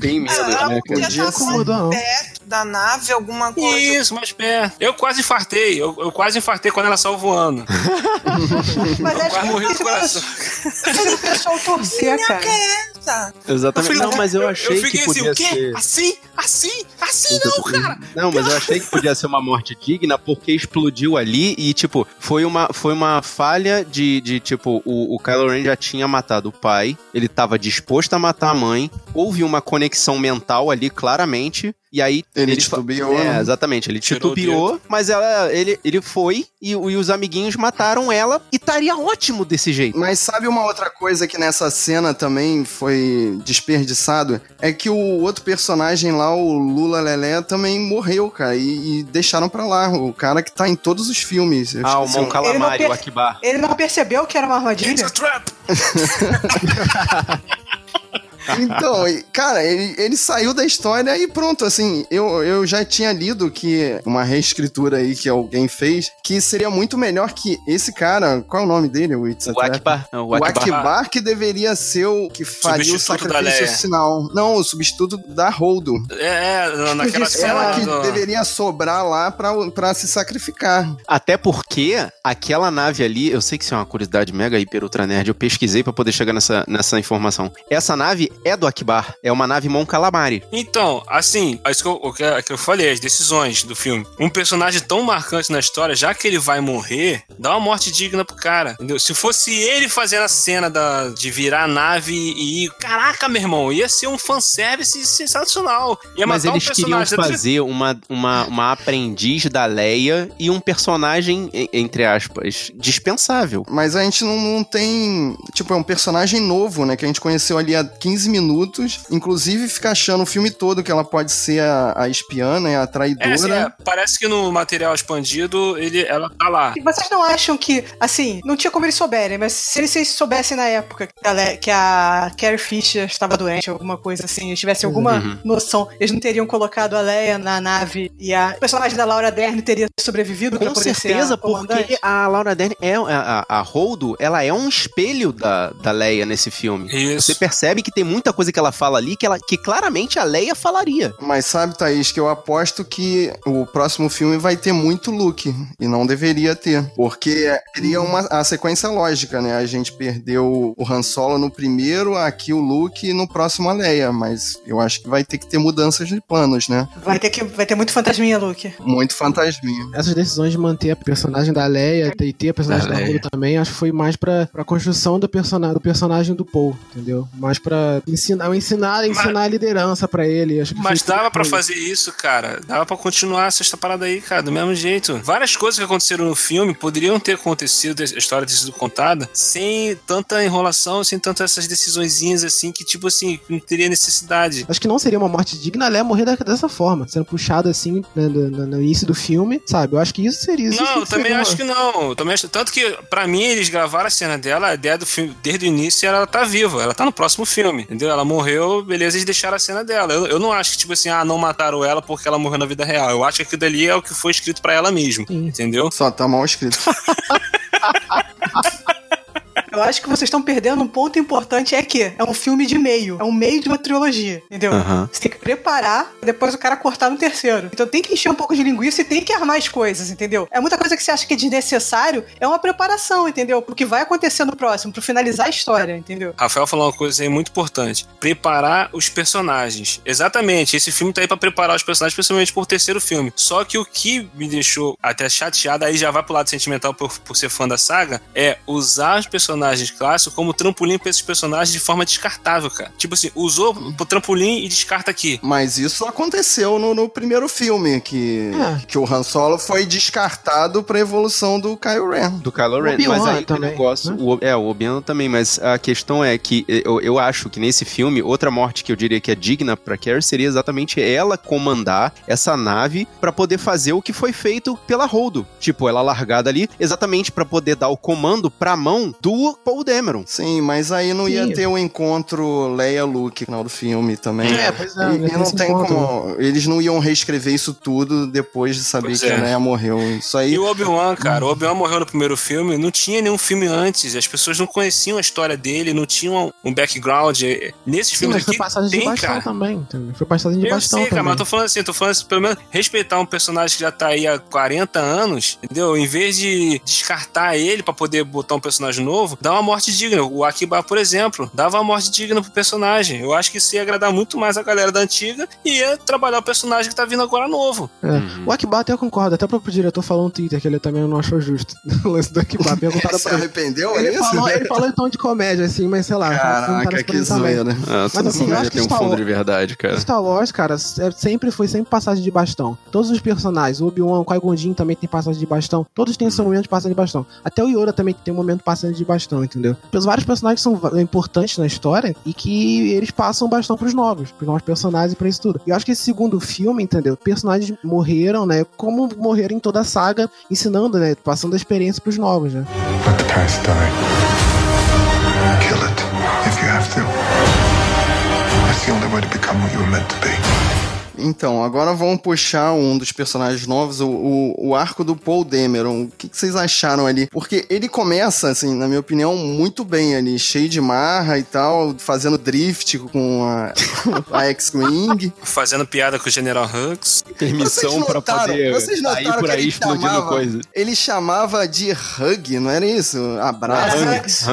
Bem menos, né? podia Podia estar incomodar, não. mais perto da nave, alguma coisa. Isso, mais perto. Eu quase infartei. Eu, eu quase infartei quando ela saiu voando. (laughs) Mas acho Quase que morri do coração. O pessoal torcer, cara. Essa. Exatamente. Eu fui- Não, mas eu achei eu fiquei que podia assim, o quê? ser. Assim? Assim? Assim não, cara! Não, mas eu achei que podia ser uma morte digna porque explodiu ali e, tipo, foi uma, foi uma falha de, de tipo, o, o Kylo Ren já tinha matado o pai, ele tava disposto a matar a mãe, houve uma conexão mental ali, claramente, e aí... Ele fa- titubeou, É, né? exatamente, ele titubeou, mas ela, ele, ele foi e, e os amiguinhos mataram ela e estaria ótimo desse jeito. Mas sabe uma outra coisa que nessa cena também foi desperdiçado? É que o outro personagem lá, o Lula Lelé, também morreu, cara. E, e deixaram pra lá. O cara que tá em todos os filmes. Eu Ah, o Mon Ele Calamari, o Akibar. Ele não percebeu que era uma armadilha? Trap! (laughs) Então, cara, ele, ele saiu da história e pronto, assim, eu, eu já tinha lido que uma reescritura aí que alguém fez, que seria muito melhor que esse cara, qual é o nome dele, o It's a O Akibar que deveria ser o que faria o sacrifício sinal. Não, o substituto da Holdo. É, é, naquela Ela cena. que do- deveria sobrar lá pra, pra se sacrificar. Até porque aquela nave ali, eu sei que isso é uma curiosidade mega hiper ultra nerd, eu pesquisei pra poder chegar nessa, nessa informação. Essa nave é do Akibar, é uma nave Mon Calamari. Então, assim, é isso que eu, o que, que eu falei, as decisões do filme. Um personagem tão marcante na história, já que ele vai morrer, dá uma morte digna pro cara, entendeu? Se fosse ele fazendo a cena da, de virar a nave e ir. Caraca, meu irmão, ia ser um fanservice sensacional. Ia Mas matar eles um queriam fazer uma, uma, uma aprendiz da Leia e um personagem, entre aspas, dispensável. Mas a gente não, não tem. Tipo, é um personagem novo, né? Que a gente conheceu ali há 15 minutos. Inclusive, fica achando o filme todo que ela pode ser a, a espiã, né? A traidora. É, assim, é, parece que no material expandido ele, ela tá lá. E vocês não acham que, assim, não tinha como eles souberem, mas se eles, se eles soubessem na época que a, Le- que a Carrie Fisher estava doente, alguma coisa assim, eles tivessem alguma Uhum. noção, eles não teriam colocado a Leia na nave e a o personagem da Laura Dern teria sobrevivido pra Com certeza, a porque a Laura Dern é a, a, a Holdo, ela é um espelho da, da Leia nesse filme. Isso. Você percebe que tem muita coisa que ela fala ali que, ela, que claramente a Leia falaria. Mas sabe, Thaís, que eu aposto que o próximo filme vai ter muito Luke. E não deveria ter. Porque seria uma, a sequência lógica, né? A gente perdeu o Han Solo no primeiro, aqui o Luke e no próximo a Leia. Mas eu acho que vai ter que ter mudanças de planos, né? Vai ter, que, vai ter muito fantasminha, Luke. Muito fantasminha. Essas decisões de manter a personagem da Leia e ter a personagem Da da, Leia. Rolo também, acho que foi mais pra, pra construção do, persona, do personagem do Paul, entendeu? Mais pra ensinar, ensinar, ensinar a liderança pra ele. Mas dava pra foi- fazer isso, cara. Dava pra continuar essa parada aí, cara, do mesmo jeito. Várias coisas que aconteceram no filme poderiam ter acontecido, a história ter sido contada, sem tanta enrolação, sem tantas essas decisõezinhas assim, que tipo assim, não teria necessidade. Acho que não seria uma morte digna a Leia morrer dessa forma, sendo puxada assim né, no, no- início do filme, sabe? Eu acho que isso seria. isso Não, eu também seria acho que não. Também acho, tanto que, pra mim, eles gravaram a cena dela, a ideia do filme, desde o início, ela tá viva. Ela tá no próximo filme, entendeu? Ela morreu, beleza, eles deixaram a cena dela. Eu, eu não acho que, tipo assim, ah, não mataram ela porque ela morreu na vida real. Eu acho que aquilo dali é o que foi escrito pra ela mesmo, Sim. entendeu? Só tá mal escrito. (laughs) Eu acho que vocês estão perdendo um ponto importante, é que é um filme de meio. É um meio de uma trilogia, entendeu? Você tem que preparar, depois o cara cortar no terceiro. Então tem que encher um pouco de linguiça e tem que armar as coisas, entendeu? É muita coisa que você acha que é desnecessário, é uma preparação, entendeu? Pro que vai acontecer no próximo, pro finalizar a história, entendeu? Rafael falou uma coisa aí muito importante: preparar os personagens. Exatamente, esse filme tá aí pra preparar os personagens, principalmente por terceiro filme. Só que o que me deixou até chateado, aí já vai pro lado sentimental por, por ser fã da saga, é usar os personagens clássicos como trampolim pra esses personagens de forma descartável, cara. Tipo assim, usou pro trampolim e descarta aqui. Mas isso aconteceu no, no primeiro filme, que, que o Han Solo foi descartado pra evolução do Kylo Ren. Do Kylo Ren. Mas aí também, eu gosto. o- é, o Obi-Wan também, mas a questão é que eu, eu acho que nesse filme, outra morte que eu diria que é digna pra Carrie seria exatamente ela comandar essa nave pra poder fazer o que foi feito pela Holdo. Tipo, ela largada ali, exatamente pra poder dar o comando pra mão do Paul Dameron. Sim, mas aí não ia Sim. ter o encontro Leia-Luke no final do filme também. É, pois é, E, né, e não tem ponto, como... Eles não iam reescrever isso tudo depois de saber Pois que é. a Leia morreu. Isso aí... E o Obi-Wan, cara, o Obi-Wan morreu no primeiro filme, não tinha nenhum filme antes, as pessoas não conheciam a história dele, não tinham um background. Nesses Sim, filmes mas foi aqui passagem de tem, bastão cara. também. entendeu? Foi passagem de Eu bastão sei, cara, também. mas eu tô falando assim, eu tô falando assim, pelo menos respeitar um personagem que já tá aí há 40 anos, entendeu? Em vez de descartar ele pra poder botar um personagem novo, dá uma morte digna. O Akiba, por exemplo, dava uma morte digna pro personagem. Eu acho que isso ia agradar muito mais a galera da antiga e ia trabalhar o personagem que tá vindo agora novo. É. O Akbar até eu concordo, até o próprio diretor falou no Twitter que ele também não achou justo (laughs) o lance do Akbar. (laughs) Perguntaram Se pra ele. arrependeu, Ele é isso? falou, ele falou em tom de comédia, assim, mas sei lá. Caraca, que zoeira. Ah, Mas assim, eu acho que tem um fundo Wars- de verdade, cara. Star Wars, cara, é- sempre foi sempre passagem de bastão. Todos os personagens, o Obi-Wan, o Qui-Gon também tem passagem de bastão. Todos têm seu momento de passagem de bastão. Até o Yoda também tem um momento de passagem de bastão, entendeu? Os vários personagens são importantes na história e que eles passam bastão pros novos, pros novos personagens e pra isso tudo. E eu acho que esse segundo filme, entendeu? Personagens morreram, né? Como morreram em toda a saga, ensinando, né? Passando a experiência pros novos, né? Let the past die. Kill it if you have to. That's the only way to become what you were meant to be. Então, agora vamos puxar um dos personagens novos, o, o, o arco do Paul Dameron. O que, que vocês acharam ali? Porque ele começa, assim, na minha opinião, muito bem ali, cheio de marra e tal, fazendo drift com a, (laughs) a X-Wing. Fazendo piada com o General Hux. Permissão pra poder vocês sair notaram por aí explodindo chamava, coisa. Ele chamava de hug, não era isso? Abraço.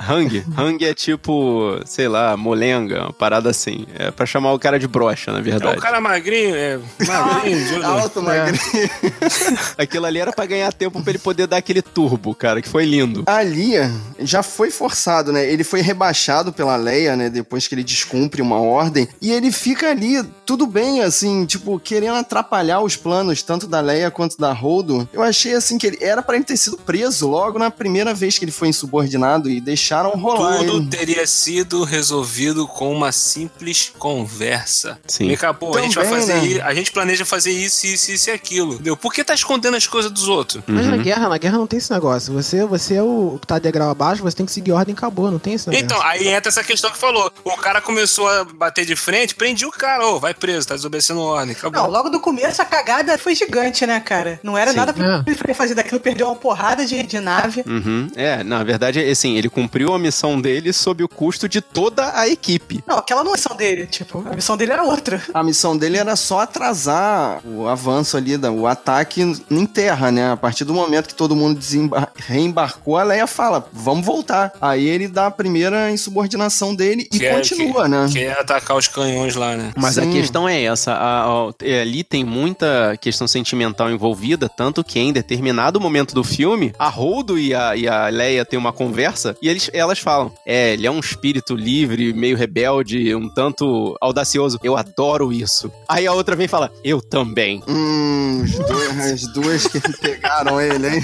Hang. Hang. É tipo, sei lá, molenga, uma parada assim. É pra chamar o cara de brocha, na É verdade. o cara magrinho, é magrinho, olho- Alto, magrinho. (laughs) Aquilo ali era pra ganhar tempo pra ele poder dar aquele turbo, cara, que foi lindo. Ali já foi forçado, né? Ele foi rebaixado pela Leia, né? Depois que ele descumpre uma ordem. E ele fica ali, tudo bem, assim, tipo, querendo atrapalhar os planos, tanto da Leia quanto da Holdo. Eu achei, assim, que ele era pra ele ter sido preso logo na primeira vez que ele foi insubordinado e deixaram rolar. Tudo ele. teria sido resolvido com uma simples conversa. Sim. Vem cá, pô, a gente vai fazer né? isso, a gente planeja fazer isso, isso, isso e aquilo. Entendeu? Por que tá escondendo as coisas dos outros? Mas Uhum. na guerra, na guerra não tem esse negócio. Você, você é o que tá degrau abaixo, você tem que seguir ordem e acabou, não tem esse negócio. Então, aí entra essa questão que falou. O cara começou a bater de frente, prendi o cara, ô, vai preso, tá desobedecendo ordem, acabou. Não, logo no começo a cagada foi gigante, né, cara? Não era Sim. nada pra É. ele fazer daquilo, perdeu uma porrada de, de nave. Uhum. É, na verdade, assim, ele cumpriu a missão dele sob o custo de toda a equipe. Não, aquela não é a missão dele, tipo, a missão dele era outra. A missão dele era só atrasar o avanço ali, da- o ataque em terra, né? A partir do momento que todo mundo desembar- reembarcou, a Leia fala, vamos voltar. Aí ele dá a primeira insubordinação dele e Que é- continua, que- né? Que é atacar os canhões lá, né? Mas a Sim. questão é essa, a- a- é, ali tem muita questão sentimental envolvida, tanto que em determinado momento do filme, a Holdo e a, e a Leia têm uma conversa e eles, elas falam, é, ele é um espírito livre, meio rebelde, um tanto audacioso. Eu adoro isso. Aí a outra vem e fala, eu também. Hum, os dois- as duas que (laughs) pegaram ele, hein?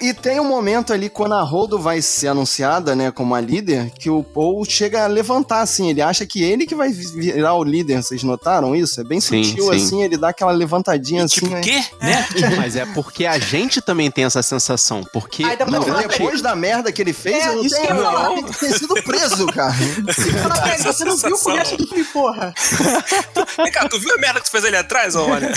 E, e tem um momento ali, quando a Holdo vai ser anunciada, né, como a líder, que o Paul chega a levantar, assim, ele acha que ele que vai virar o líder, vocês notaram isso? É bem Sim, sutil, sim. assim, ele dá aquela levantadinha, Tipo, assim, o né? quê? Né? Mas é porque a gente também tem essa sensação, porque... Pra Não, depois da merda que ele fez, É, eu não isso tenho falar. ele ter sido preso, cara. Você não viu o começo do filme, porra. (laughs) Vem cá, tu viu a merda que tu fez ali atrás, ô, olha?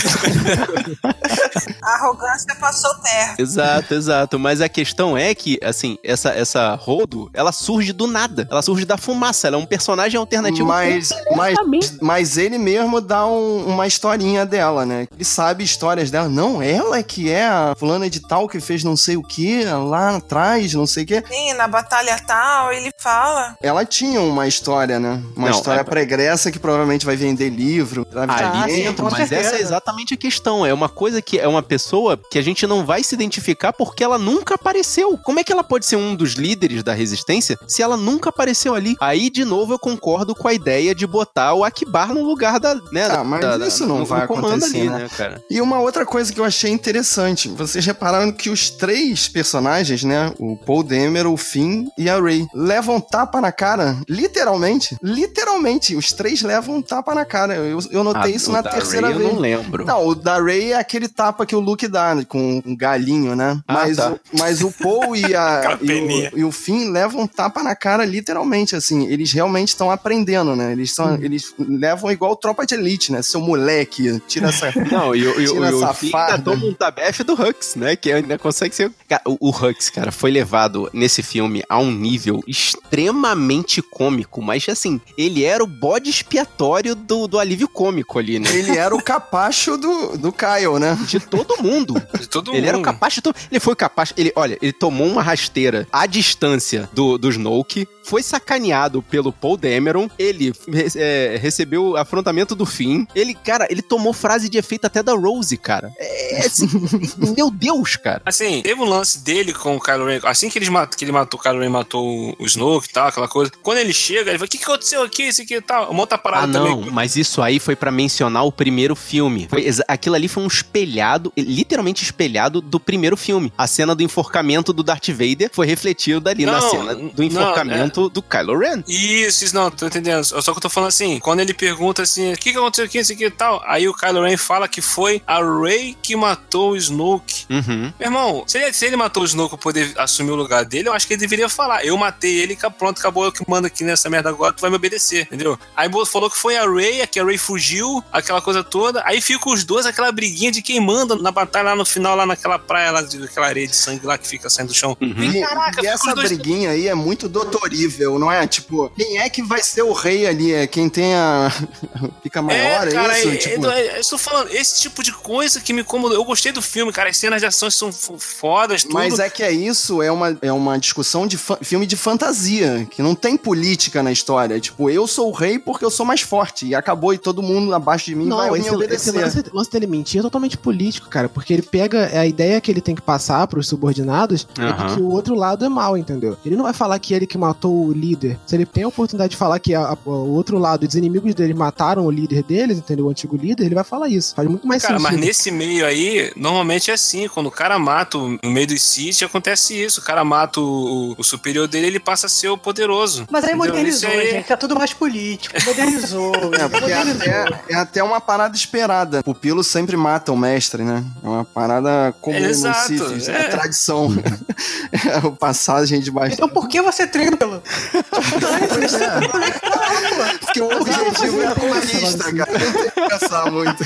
A arrogância passou terra. Exato, exato. Mas a questão é que, assim, essa, essa Rodo, ela surge do nada. Ela surge da fumaça. Ela é um personagem alternativo. Mas, mas, mas ele mesmo dá um- uma historinha dela, né? Ele sabe histórias dela. Não, ela que é a fulana de tal que fez não sei o que lá atrás, não sei o que. Sim, na batalha tal, ele fala. Ela tinha uma história, né? Uma Não, história é- pregressa que provavelmente vai vender livro. vai Ali vender- com mas certeza. essa é exatamente a questão. É uma coisa que é uma pessoa que a gente não vai se identificar porque ela nunca apareceu. Como é que ela pode ser um dos líderes da resistência se ela nunca apareceu ali? Aí, de novo, eu concordo com a ideia de botar o Akbar no lugar da. Né, Ah, da- mas da- isso não no- vai acontecer, ali, né? né, cara? E uma outra coisa que eu achei interessante, vocês repararam que os três personagens, né, o Paul Demer, o Finn e a Ray, levam tapa na cara, literalmente, literalmente, os três levam tapa na cara. Eu, eu notei Ah, isso o na da terceira Rey vez. Eu não lembro. Não, o da Ray é aquele tapa que o Luke dá né, com um galinho, né? Ah, mas, tá. o, mas o Paul e, a, (laughs) e, o, e o Finn levam tapa na cara, literalmente, assim. Eles realmente estão aprendendo, né? Eles, são, eles levam igual tropa de elite, né? Seu moleque, tira essa. (laughs) Não, e, o- e, o- Tira e o essa Finn farda. ainda toma um tabefe do Hux, né? Que ainda consegue ser. Cara, o, o Hux, cara, foi levado nesse filme a um nível extremamente cômico, mas assim, ele era o bode expiatório do, do alívio cômico ali, né? Ele era o capacho do, do Kyle, né? De todo mundo. De todo Ele mundo. era o capacho de todo. Ele foi capaz. Ele, olha, ele tomou uma rasteira à distância do, do Snoke. Foi sacaneado pelo Paul Dameron. Ele é, recebeu o afrontamento do Finn. Ele, cara, ele tomou frase de efeito até da Rose, cara. É, assim, (laughs) meu Deus, cara. Assim, teve um lance dele com o Kylo Ren. Assim que, eles mat- que ele matou, o Kylo Ren matou o Snoke e tal, aquela coisa. Quando ele chega, ele fala: O que, que aconteceu aqui? Isso aqui e tal. Uma outra parada Ah, não, também. mas isso aí foi pra mencionar o primeiro filme. Foi aquilo ali foi um espelhado, literalmente espelhado do primeiro filme. A cena do enforcamento do Darth Vader foi refletida ali na Não, cena do não, enforcamento do Kylo Ren. Isso, isso, não, tô entendendo. Só que eu tô falando assim, quando ele pergunta assim, o que, que aconteceu aqui, isso aqui e tal, aí o Kylo Ren fala que foi a Rey que matou o Snoke. Uhum. Meu irmão, se ele, se ele matou o Snoke pra poder assumir o lugar dele, eu acho que ele deveria falar. Eu matei ele, pronto, acabou eu que mando aqui nessa merda agora, tu vai me obedecer, entendeu? Aí falou que foi a Rey, que a Rey fugiu, aquela coisa toda. Aí fica os dois, aquela briguinha de quem manda na batalha lá no final, lá naquela praia, lá, aquela areia de sangue lá que fica saindo do chão. E, Caraca, e fica essa dois- briguinha aí é muito doutorível, não é? Tipo, quem é que vai ser o rei ali? É quem tem a (laughs) pica maior, é, cara, isso? é- tipo, é- é- eu estou falando, esse tipo de coisa que me incomodou. Eu gostei do filme, cara. As cenas de ação são fodas, tudo. Mas é que é isso, é uma, é uma discussão de filme de fantasia, que não tem política na história. Tipo, eu sou o rei porque eu sou mais forte, e acabou, e todo mundo abaixo de mim vai Não, me esse, esse obedecer. lance, lance dele mentir é totalmente político, cara. Porque ele pega a ideia que ele tem que passar pros subordinados é Aham. de que o outro lado é mal, entendeu? Ele não vai falar que ele que matou o líder. Se ele tem a oportunidade de falar que a- a- o outro lado, os inimigos dele mataram o líder deles, entendeu? O antigo líder, ele vai falar isso. Faz muito mais Cara, sentido. mas nesse meio aí, normalmente é assim. Quando o cara mata o- no meio do City, acontece isso. O cara mata o, o superior dele, ele passa a ser o poderoso. Mas aí Entendeu? modernizou, aí- gente. Tá tudo mais político. Modernizou. (laughs) É, é modernizou. até, é até uma parada esperada. O pupilo sempre mata o mestre, né? É uma parada comum É, no exato, Sith. É, é. tradição. (laughs) é o passagem de bastante. Então por que você treina pelo. (laughs) Porque o objetivo é comunista, cara. Não tem que pensar muito.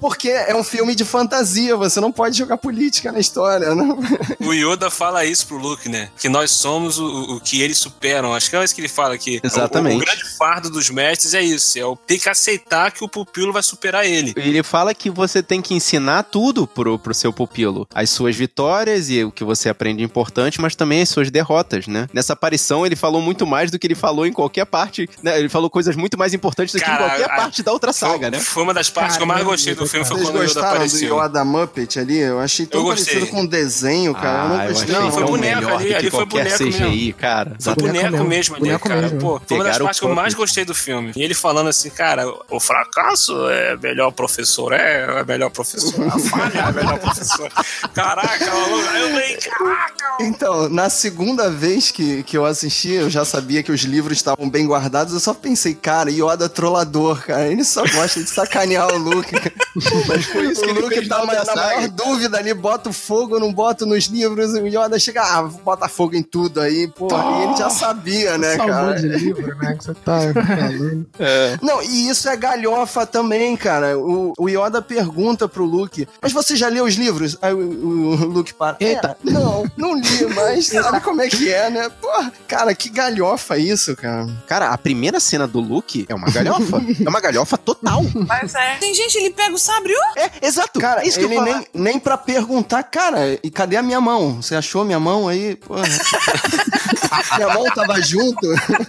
Porque é um filme de fantasia, você não pode jogar política na história, né? O Yoda fala isso pro Luke, né? Que nós somos o, o que eles superam. Acho que é isso que ele fala aqui. Exatamente. O, o grande fardo dos mestres é isso. É o ter que aceitar que o pupilo vai superar ele. Ele fala que você tem que ensinar tudo pro, pro seu pupilo. As suas vitórias e o que você aprende é importante, mas também as suas derrotas, né? Nessa aparição, ele falou muito mais do que ele falou em qualquer parte. Né? Ele falou coisas muito mais importantes do que Cara, em qualquer a- parte da outra saga, né? Foi uma das partes que eu mais gostei do filme, foi Vocês quando o Yoda gostaram do apareceu. Yoda Muppet ali? Eu achei tão Eu gostei. parecido com um desenho, cara. eu não gostei. Não, não. foi boneco melhor ali, que ali foi boneco CGI, mesmo. cara. Foi Boneco boneco, mesmo, mesmo ali, boneco cara. mesmo. Pô, foi uma das partes que eu o mais gostei do filme. E ele falando assim, cara, o fracasso é melhor professor, é, é melhor professor. A falha é melhor professor. Caraca, eu falei, caraca. Então, na segunda vez que, que eu assisti eu já sabia que os livros estavam bem guardados, eu só pensei, cara, Yoda trollador, cara. Ele só gosta de sacanear o Luke. Mas foi isso que o Luke tá na na, maior dúvida ali, bota o fogo, não bota nos livros, e o Yoda chega, ah, bota fogo em tudo aí, porra. E ele já sabia, né, cara? de livro, né? Que você tá falando. Não, e isso é galhofa também, cara. O, o Yoda pergunta pro Luke, mas você já leu os livros? Aí o, o Luke para. Eita. "É, não, não li, mas (laughs) sabe como é que é, né? Porra, cara, que galhofa isso, cara. Cara, a primeira cena do Luke é uma galhofa. (laughs) é uma galhofa total. Mas é. Tem gente, ele pega o sabre. É, exato. Cara, é isso que ele eu nem, nem pra perguntar, cara, e cadê a minha mão? Você achou minha mão aí? Porra. (laughs) minha mão tava junto.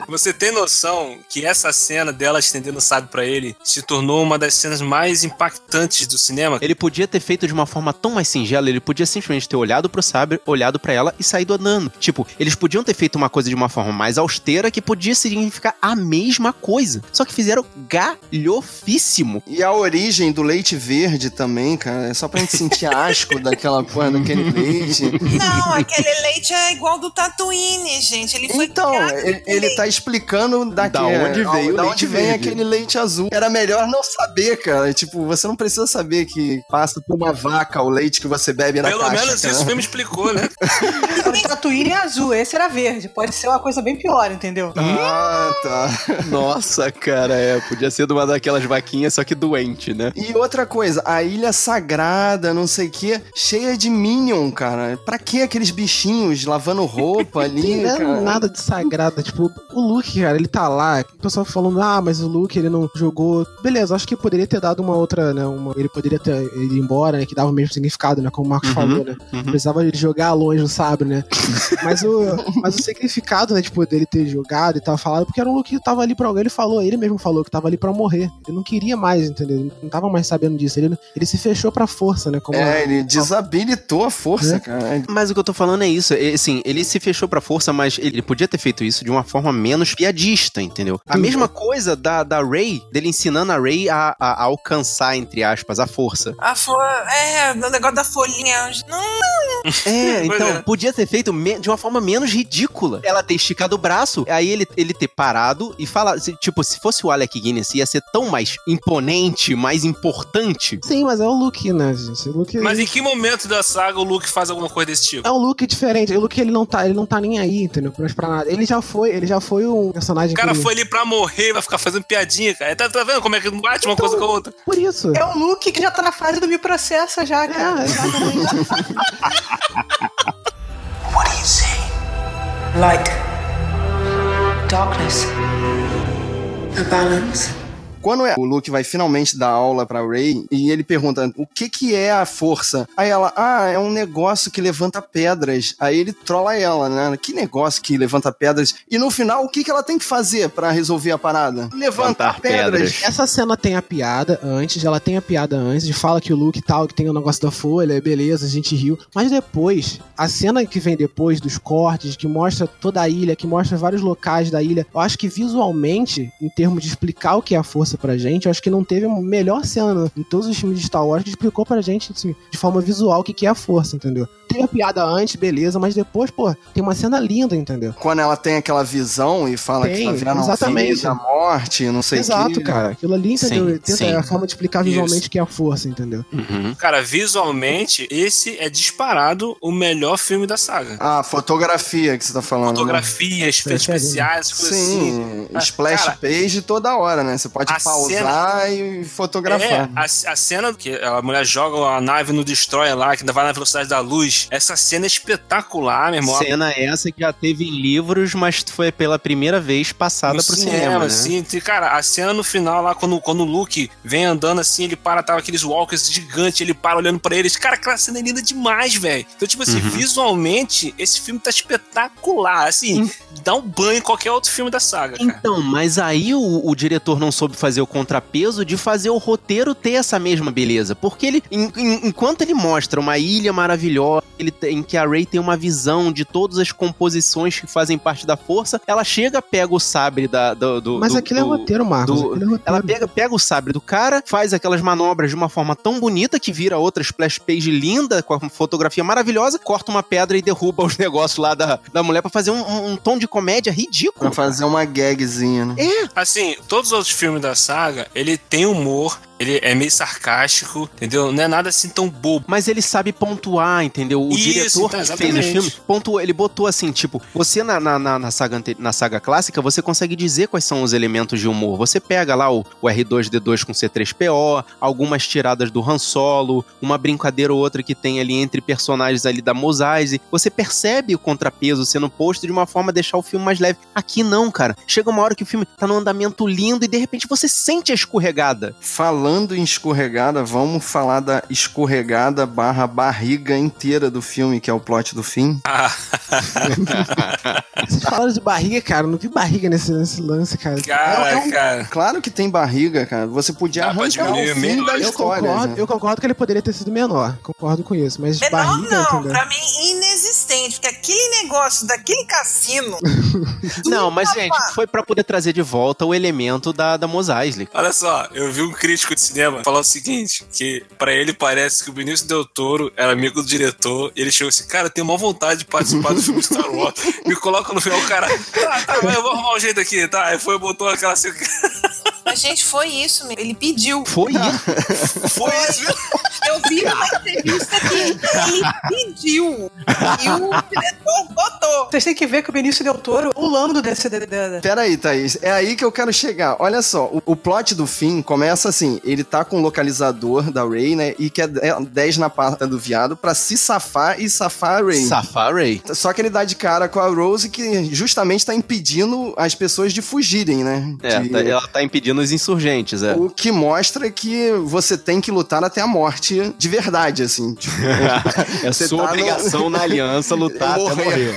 Você tem noção que essa cena dela estendendo o sábio pra ele se tornou uma das cenas mais impactantes do cinema? Ele podia ter feito de uma forma tão mais singela, ele podia simplesmente ter olhado pro sabre, olhado pra ela e saído andando. Tipo, eles podiam ter feito uma coisa de uma forma mais austera que podia significar a mesma coisa. Só que fizeram galhofíssimo. E a origem do leite verde também, cara, é só pra gente sentir asco (laughs) daquela porra, daquele leite. Não, aquele leite é igual do Tatooine, gente. Ele foi Então, ele, ele tá explicando daqui, Da onde veio o da leite onde vem verde. aquele leite azul. Era melhor não saber, cara. Tipo, você não precisa saber que passa por uma vaca o leite que você bebe na Pelo caixa. menos cara. isso o filme explicou, né? (laughs) O Tatooine é azul, esse era verde. Pode ser uma coisa bem pior, entendeu? Ah, tá. (laughs) Nossa, cara, é. Podia ser de uma daquelas vaquinhas, só que doente, né? E outra coisa, a ilha sagrada, não sei o que, cheia de Minion, cara. Pra que aqueles bichinhos lavando roupa (laughs) ali, Não é cara? nada de sagrado. Tipo, o Luke, cara, ele tá lá. O pessoal falando, ah, mas o Luke, ele não jogou. Beleza, acho que poderia ter dado uma outra, né? Uma... Ele poderia ter ido embora, né? Que dava o mesmo significado, né? Como o Marcos Uhum, falou, né? Precisava de jogar longe o sabre, né? (laughs) mas, o, mas o significado, né? Tipo, dele ter jogado e tal, falado, porque era um Luke que tava ali pra alguém. Ele falou, ele mesmo falou que tava ali pra morrer. Ele não queria mais, entendeu? Ele não tava mais sabendo disso. Ele, ele se fechou pra força, né? Como É, ele desabilitou a força, É. cara. Mas o que eu tô falando é isso. é, Assim, ele se fechou pra força, mas ele podia ter feito isso de uma forma menos piadista, entendeu? A Sim. mesma coisa da, da Ray, dele ensinando a Ray a, a- a alcançar, entre aspas, a força. A fo... É, o negócio da folhinha. Não, É, (laughs) então, é. podia ter feito de uma forma menos ridícula. Ela ter esticado o braço, aí ele, ele ter parado e falar. Tipo, se fosse o Alec Guinness, ia ser tão mais imponente, mais importante. Sim, mas é o Luke, né, gente? O Luke, Mas em que momento da saga o Luke faz alguma coisa desse tipo? É um look diferente. O Luke ele não tá, ele não tá nem aí, entendeu? Mas pra nada. Ele já foi, ele já foi um personagem O cara que- foi ali pra morrer, vai ficar fazendo piadinha, cara. Tá, tá vendo como é que não bate uma coisa com a outra? Por isso. É o Luke que já tá na fase do me processa já, cara. É. What do you see? Light. Darkness. A balance. Quando é, o Luke vai finalmente dar aula pra Rey e ele pergunta o que que é a força? Aí ela, ah, é um negócio que levanta pedras. Aí ele trola ela, né? Que negócio que levanta pedras? E no final, o que que ela tem que fazer pra resolver a parada? Levantar pedras. pedras. Essa cena tem a piada antes, ela tem a piada antes, de fala que o Luke e tal, que tem o negócio da folha, beleza, a gente riu. Mas depois, a cena que vem depois dos cortes, que mostra toda a ilha, que mostra vários locais da ilha, eu acho que visualmente, em termos de explicar o que é a força pra gente, eu acho que não teve uma melhor cena em todos os filmes de Star Wars que explicou pra gente, assim, de forma visual, o que que é a força, entendeu? Tem a piada antes, beleza, mas depois, pô, tem uma cena linda, entendeu? Quando ela tem aquela visão e fala que Tem, tá vendo exatamente. a a morte, não sei o Exato, que. cara. Aquilo ali, entendeu? Sim, Tenta sim. é a forma de explicar visualmente Isso. o que é a força, entendeu? Uhum. Cara, visualmente, esse é disparado o melhor filme da saga. Ah, fotografia que você tá falando. né? Fotografia, efeitos Percebe, né? especiais, coisas assim. Sim, splash cara, page toda hora, né? Você pode a pausar e fotografar. É, a, a cena que a mulher joga a nave no Destroyer lá, que ainda vai na velocidade da luz. Essa cena é espetacular, meu irmão. Cena essa que já teve em livros, mas foi pela primeira vez passada no pro cinema, né? assim, cara, a cena no final lá, quando, quando o Luke vem andando assim, ele para, tava aqueles walkers gigantes, ele para olhando pra eles. Cara, aquela cena é linda demais, velho. Então, tipo assim, Uhum. visualmente, esse filme tá espetacular. Assim, dá um banho em qualquer outro filme da saga, cara. Então, mas aí o, o diretor não soube fazer fazer o contrapeso de fazer o roteiro ter essa mesma beleza. Porque ele, em- em- enquanto ele mostra uma ilha maravilhosa, ele tem- em que a Rey tem uma visão de todas as composições que fazem parte da força, ela chega, pega o sabre da, do, do- Mas do- aquilo é do- roteiro, Marcos. do- aquilo é roteiro. ela pega, pega o sabre do cara, faz aquelas manobras de uma forma tão bonita que vira outra splash page linda, com a fotografia maravilhosa, corta uma pedra e derruba os (laughs) negócios lá da, da mulher pra fazer um, um- um tom de comédia ridículo. Pra fazer uma gagzinha, né? Assim, todos os outros filmes da saga, ele tem humor, ele é meio sarcástico, entendeu? Não é nada assim tão bobo. Mas ele sabe pontuar, entendeu? O Isso, diretor então, que fez o filme pontuou, ele botou assim, tipo, você na, na, na- na saga, na saga clássica, você consegue dizer quais são os elementos de humor. Você pega lá o, o R2D2 com C3PO, algumas tiradas do Han Solo, uma brincadeira ou outra que tem ali entre personagens ali da Mos Eisley. Você percebe o contrapeso sendo posto de uma forma a deixar o filme mais leve. Aqui não, cara. Chega uma hora que o filme tá num andamento lindo e de repente você sente a escorregada. Falando em escorregada, vamos falar da escorregada barra barriga inteira do filme, que é o plot do fim. (laughs) Ah, Vocês falaram de barriga, cara. Não vi barriga nesse, nesse lance, cara. cara, É um- cara. Claro que tem barriga, cara. Você podia arrancar o fim da Eu história. concordo, né? eu concordo que ele poderia ter sido menor. Concordo com isso. Mas Menor barriga, não, entendeu? pra mim inexistente, porque aquele negócio daquele cassino. (laughs) Não, mas, gente, foi pra poder trazer de volta o elemento da, da Mos Eisley. Olha só, eu vi um crítico de cinema falar o seguinte, que pra ele parece que o Benício Del Toro era amigo do diretor, e ele chegou assim, cara, eu tenho uma vontade de participar do filme Star Wars, (laughs) me coloca no final, o cara, tá, tá, mas eu vou arrumar um jeito aqui, tá, aí foi, botou aquela cena, A gente foi isso, mesmo. ele pediu. Foi isso. (laughs) foi isso, viu? Eu vi numa entrevista que ele pediu. E o diretor botou. Vocês têm que ver que o Benício Del Toro, o lando desse. Da, da- Pera aí, Thaís. É aí que eu quero chegar. Olha só, o, o plot do fim começa assim: ele tá com o localizador da Ray, né? E quer 10 na pata do viado pra se safar e safar a Ray. Safari. Só que ele dá de cara com a Rose que justamente tá impedindo as pessoas de fugirem, né? É, De- tá- ela tá impedindo os insurgentes, é. O que mostra que você tem que lutar até a morte de verdade, assim. (laughs) Tipo, É você sua tá no- obrigação na aliança lutar até Morrer. morrer.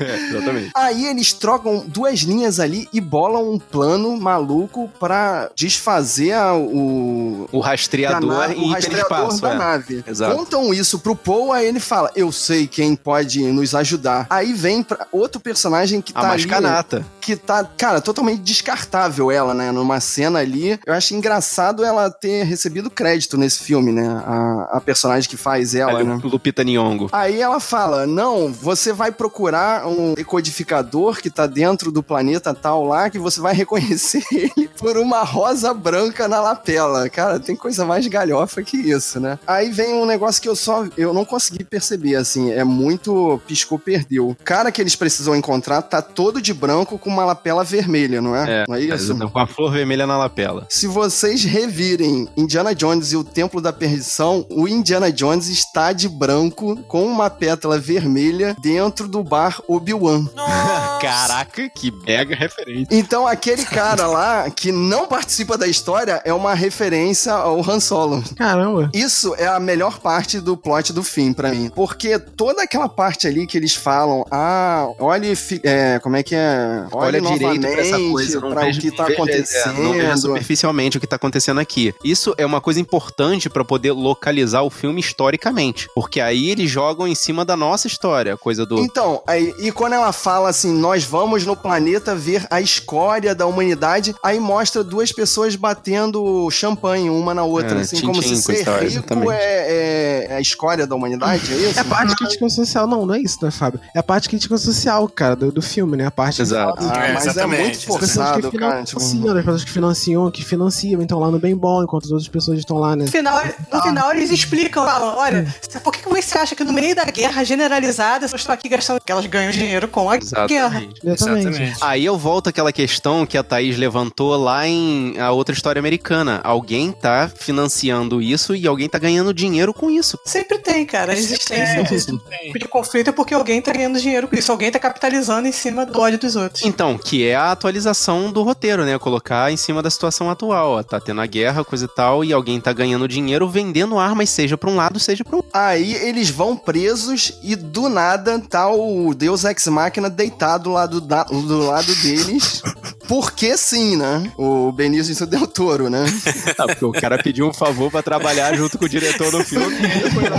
É, (laughs) (laughs) exatamente. Aí eles trocam duas linhas ali e bolam um plano maluco pra desfazer a- o. O rastreador na- em o rastreador da é. nave. Exato. Contam isso pro Paul, aí ele fala: Eu sei quem pode nos ajudar. Aí vem pra outro personagem que A tá ali. Mascanata. Que tá, cara, totalmente descartável ela, né? Numa cena ali. Eu acho engraçado ela ter recebido crédito nesse filme, né? A, a personagem que faz ela, É, né? Lupita Nyong'o. Aí ela fala: Não, você vai procurar um decodificador que tá dentro do planeta tal lá, que você vai (laughs) reconhecer ele por uma rosa branca na lapela. Cara, tem coisa mais galhofa que isso, né? Aí vem um negócio que eu só eu não consegui perceber, assim, é muito piscou, perdeu. O cara que eles precisam encontrar tá todo de branco com uma lapela vermelha, não é? É, não é isso? Com a flor vermelha na lapela. Se vocês revirem Indiana Jones e o Templo da Perdição, o Indiana Jones está de branco com uma pétala vermelha dentro do bar Obi-Wan. (laughs) Caraca, que mega referência. Então aquele cara lá que não participa da história é uma referência ao Han Solo. Caramba. Isso é a melhor parte do plot do fim pra mim, porque toda aquela parte ali que eles falam, ah, olhe, é, como é que é? Olha direito pra essa novamente coisa, pra o que tá acontecendo. É, não veja superficialmente o que tá acontecendo aqui. Isso é uma coisa importante pra poder localizar o filme historicamente, porque aí eles jogam em cima da nossa história, coisa do Então, aí, e quando ela fala assim, nós vamos no planeta ver a escória da humanidade, aí mostra duas pessoas batendo champanhe uma na outra, É, assim, tchim, como tchim, se ser história, rico exatamente. é, é a escória da humanidade, é isso? É a parte crítica social. Não, não é isso, né, Fábio? É a parte crítica social, cara, do, do filme, né? A parte Exato. Ah, É, mas é exatamente, muito forçado, que cara. Tipo, financiam, das pessoas que financiam, que financiam, então lá no bem bom, enquanto as outras pessoas estão lá, né? No final, no final eles explicam, falam, olha, por que você acha que no meio da guerra generalizada as pessoas estão aqui gastando, que elas ganham dinheiro com a guerra? Exatamente. Exatamente. Aí eu volto àquela questão que a Thaís levantou lá em a outra história americana. Alguém tá financiando isso e alguém tá ganhando dinheiro com isso. Sempre tem, cara. A existência tipo de conflito é porque alguém tá ganhando dinheiro com isso, alguém tá capitalizando em cima do ódio dos outros. Então, que é a atualização do roteiro, né? Colocar em cima da situação atual. Ó, tá tendo a guerra, coisa e tal, e alguém tá ganhando dinheiro vendendo armas, seja pra um lado, seja pro outro. Aí eles vão presos e do nada tá o Deus Ex Machina deitado lá do, da- do lado deles. (laughs) Porque sim, né? O Benício Del Toro, né? (laughs) Ah, porque o cara pediu um favor pra trabalhar junto com o diretor do filme. e (laughs) foi lá.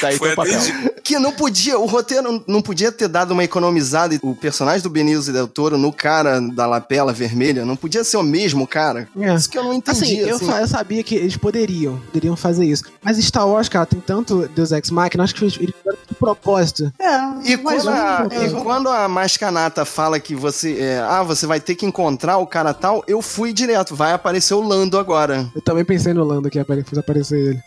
Tá papel. Que não podia, o roteiro não podia ter dado uma economizada. O personagem do Benício Del Toro no cara da lapela vermelha não podia ser mesmo cara. É. Isso que eu não entendi. Assim, eu, assim. fa- eu sabia que eles poderiam, poderiam fazer isso. Mas Star Wars, cara, tem tanto Deus Ex Machina, acho que eles fizeram propósito. É, E quando, a, um- e quando a Mascanata fala que você. é, ah, você vai ter que encontrar o cara tal, eu fui direto. Vai aparecer o Lando agora. Eu também pensei no Lando que apare- aparecer ele.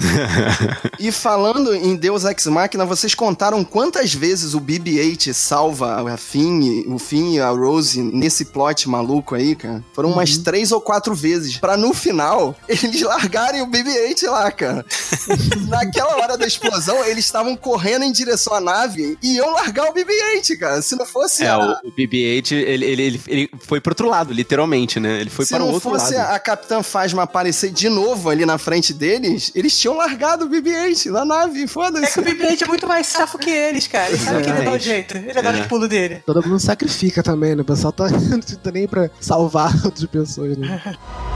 E falando em Deus Ex Machina, vocês contaram quantas vezes o BB-8 salva a Finn, o Finn e a Rose nesse plot maluco aí, cara? Foram umas três ou quatro vezes. Pra no final, (laughs) eles largarem o BB-8 lá, cara. (laughs) Naquela hora da explosão, eles estavam correndo em direção à nave e iam largar o BB-8, cara. Se não fosse É, a... o, o BB-8, ele, ele, ele, ele foi pro outro lado, literalmente, né? Ele foi Se para o não outro fosse lado. a Capitã Phasma aparecer de novo ali na frente deles, eles tinham largado o BB-8 na nave, É foda-se. que o BB-8 é muito mais safo que eles, cara. Ele sabe que ele dá o jeito. Ele dá É. os pulos dele. Todo mundo sacrifica também, né? O pessoal tá, (laughs) não tá nem pra salvar outras pessoas, né?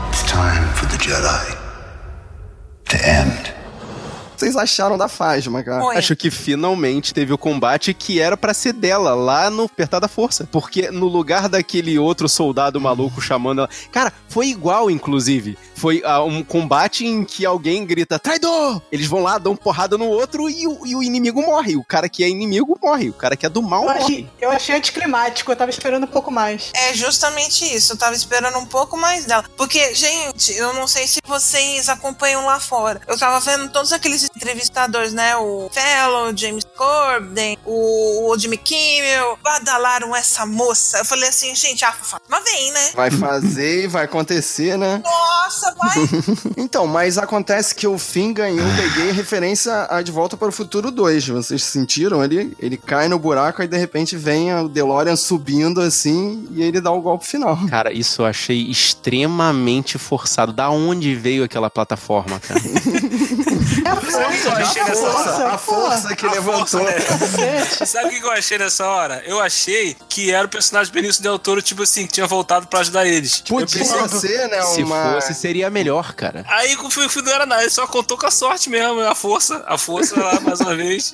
It's time for the Jedi to end. Vocês acharam da Phasma, cara? Oi. Acho que finalmente teve o combate que era pra ser dela, lá no Apertar da Força. Porque no lugar daquele outro soldado maluco chamando ela. Cara, foi igual, inclusive. Foi ah, um combate em que alguém grita, traidor! Eles vão lá, dão porrada no outro e o, e o inimigo morre. O cara que é inimigo morre. O cara que é do mal Eu morre. achei, eu achei anticlimático, eu tava esperando um pouco mais. É justamente isso, eu tava esperando um pouco mais dela. Porque, gente, eu não sei se vocês acompanham lá fora. Eu tava vendo todos aqueles entrevistadores, né? O Fellow, James Corden, o, o Jimmy Kimmel, badalaram essa moça. Eu falei assim, gente, a Fátima vem, né? Vai fazer e vai acontecer, né? Nossa, vai. (laughs) Então, mas acontece que o Finn ganhou, peguei referência a De Volta para o Futuro 2. Vocês sentiram ali? Ele cai no buraco e de repente vem o DeLorean subindo assim e ele dá o golpe final. Cara, isso eu achei extremamente forçado. Da onde veio aquela plataforma, cara? (laughs) É a Sabe o que eu achei A nessa força, hora? a força que levantou. Sabe o que eu achei nessa hora? Eu achei que era o personagem Benício Del Toro, tipo assim, que tinha voltado pra ajudar eles. Podia pensei- ser, né? Se uma... fosse, seria melhor, cara. Aí o filme não era nada, ele só contou com a sorte mesmo, a força. A força lá, mais uma vez.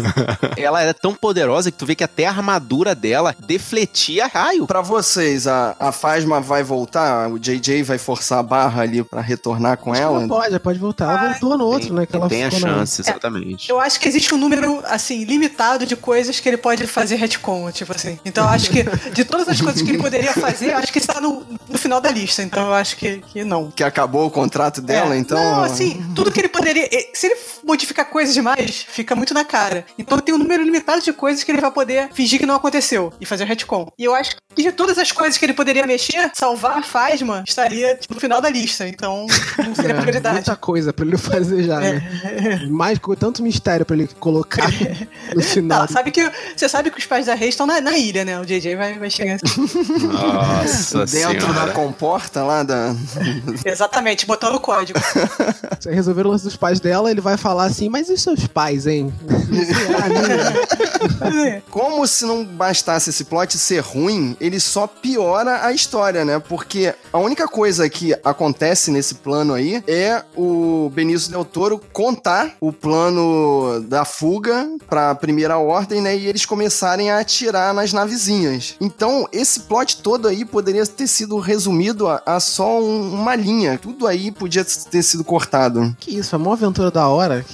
(laughs) Ela era tão poderosa que tu vê que até a armadura dela defletia raio. Pra vocês, a, a Phasma vai voltar? O JJ vai forçar a barra ali pra retornar com ela? Ela pode, pode voltar. Ela voltou no outro, né? Que ela Tem a chance, exatamente. Eu acho que existe um número, assim, limitado de coisas que ele pode fazer retcon, tipo assim. Então eu acho que, de todas as coisas que ele poderia fazer, eu acho que está no, no final da lista. Então eu acho que, que não. Que acabou o contrato dela, É. então. Não, assim, tudo que ele poderia. Se ele modificar coisas demais, fica muito na cara. Então tem um número limitado de coisas que ele vai poder fingir que não aconteceu e fazer retcon. E eu acho que de todas as coisas que ele poderia mexer, salvar a Phasma estaria tipo, no final da lista. Então não seria É, prioridade. muita coisa pra ele fazer já, né? (laughs) Mais tanto mistério pra ele colocar no final. Não, sabe que, você sabe que os pais da Rei estão na, na ilha, né? O JJ vai, vai chegar assim. Nossa Dentro senhora. da comporta lá da. (laughs) Exatamente, botando o código. Se resolver o lance dos pais dela, ele vai falar assim, mas e os seus pais, hein? Será, (laughs) né? Como se não bastasse esse plot ser ruim, ele só piora a história, né? Porque a única coisa que acontece nesse plano aí é o Benício Del Toro contar o plano da fuga pra primeira ordem, né? E eles começarem a atirar nas navezinhas. Então, esse plot todo aí poderia ter sido resumido a, a só um- uma linha. Tudo aí podia ter sido cortado. Que isso, a maior aventura da hora.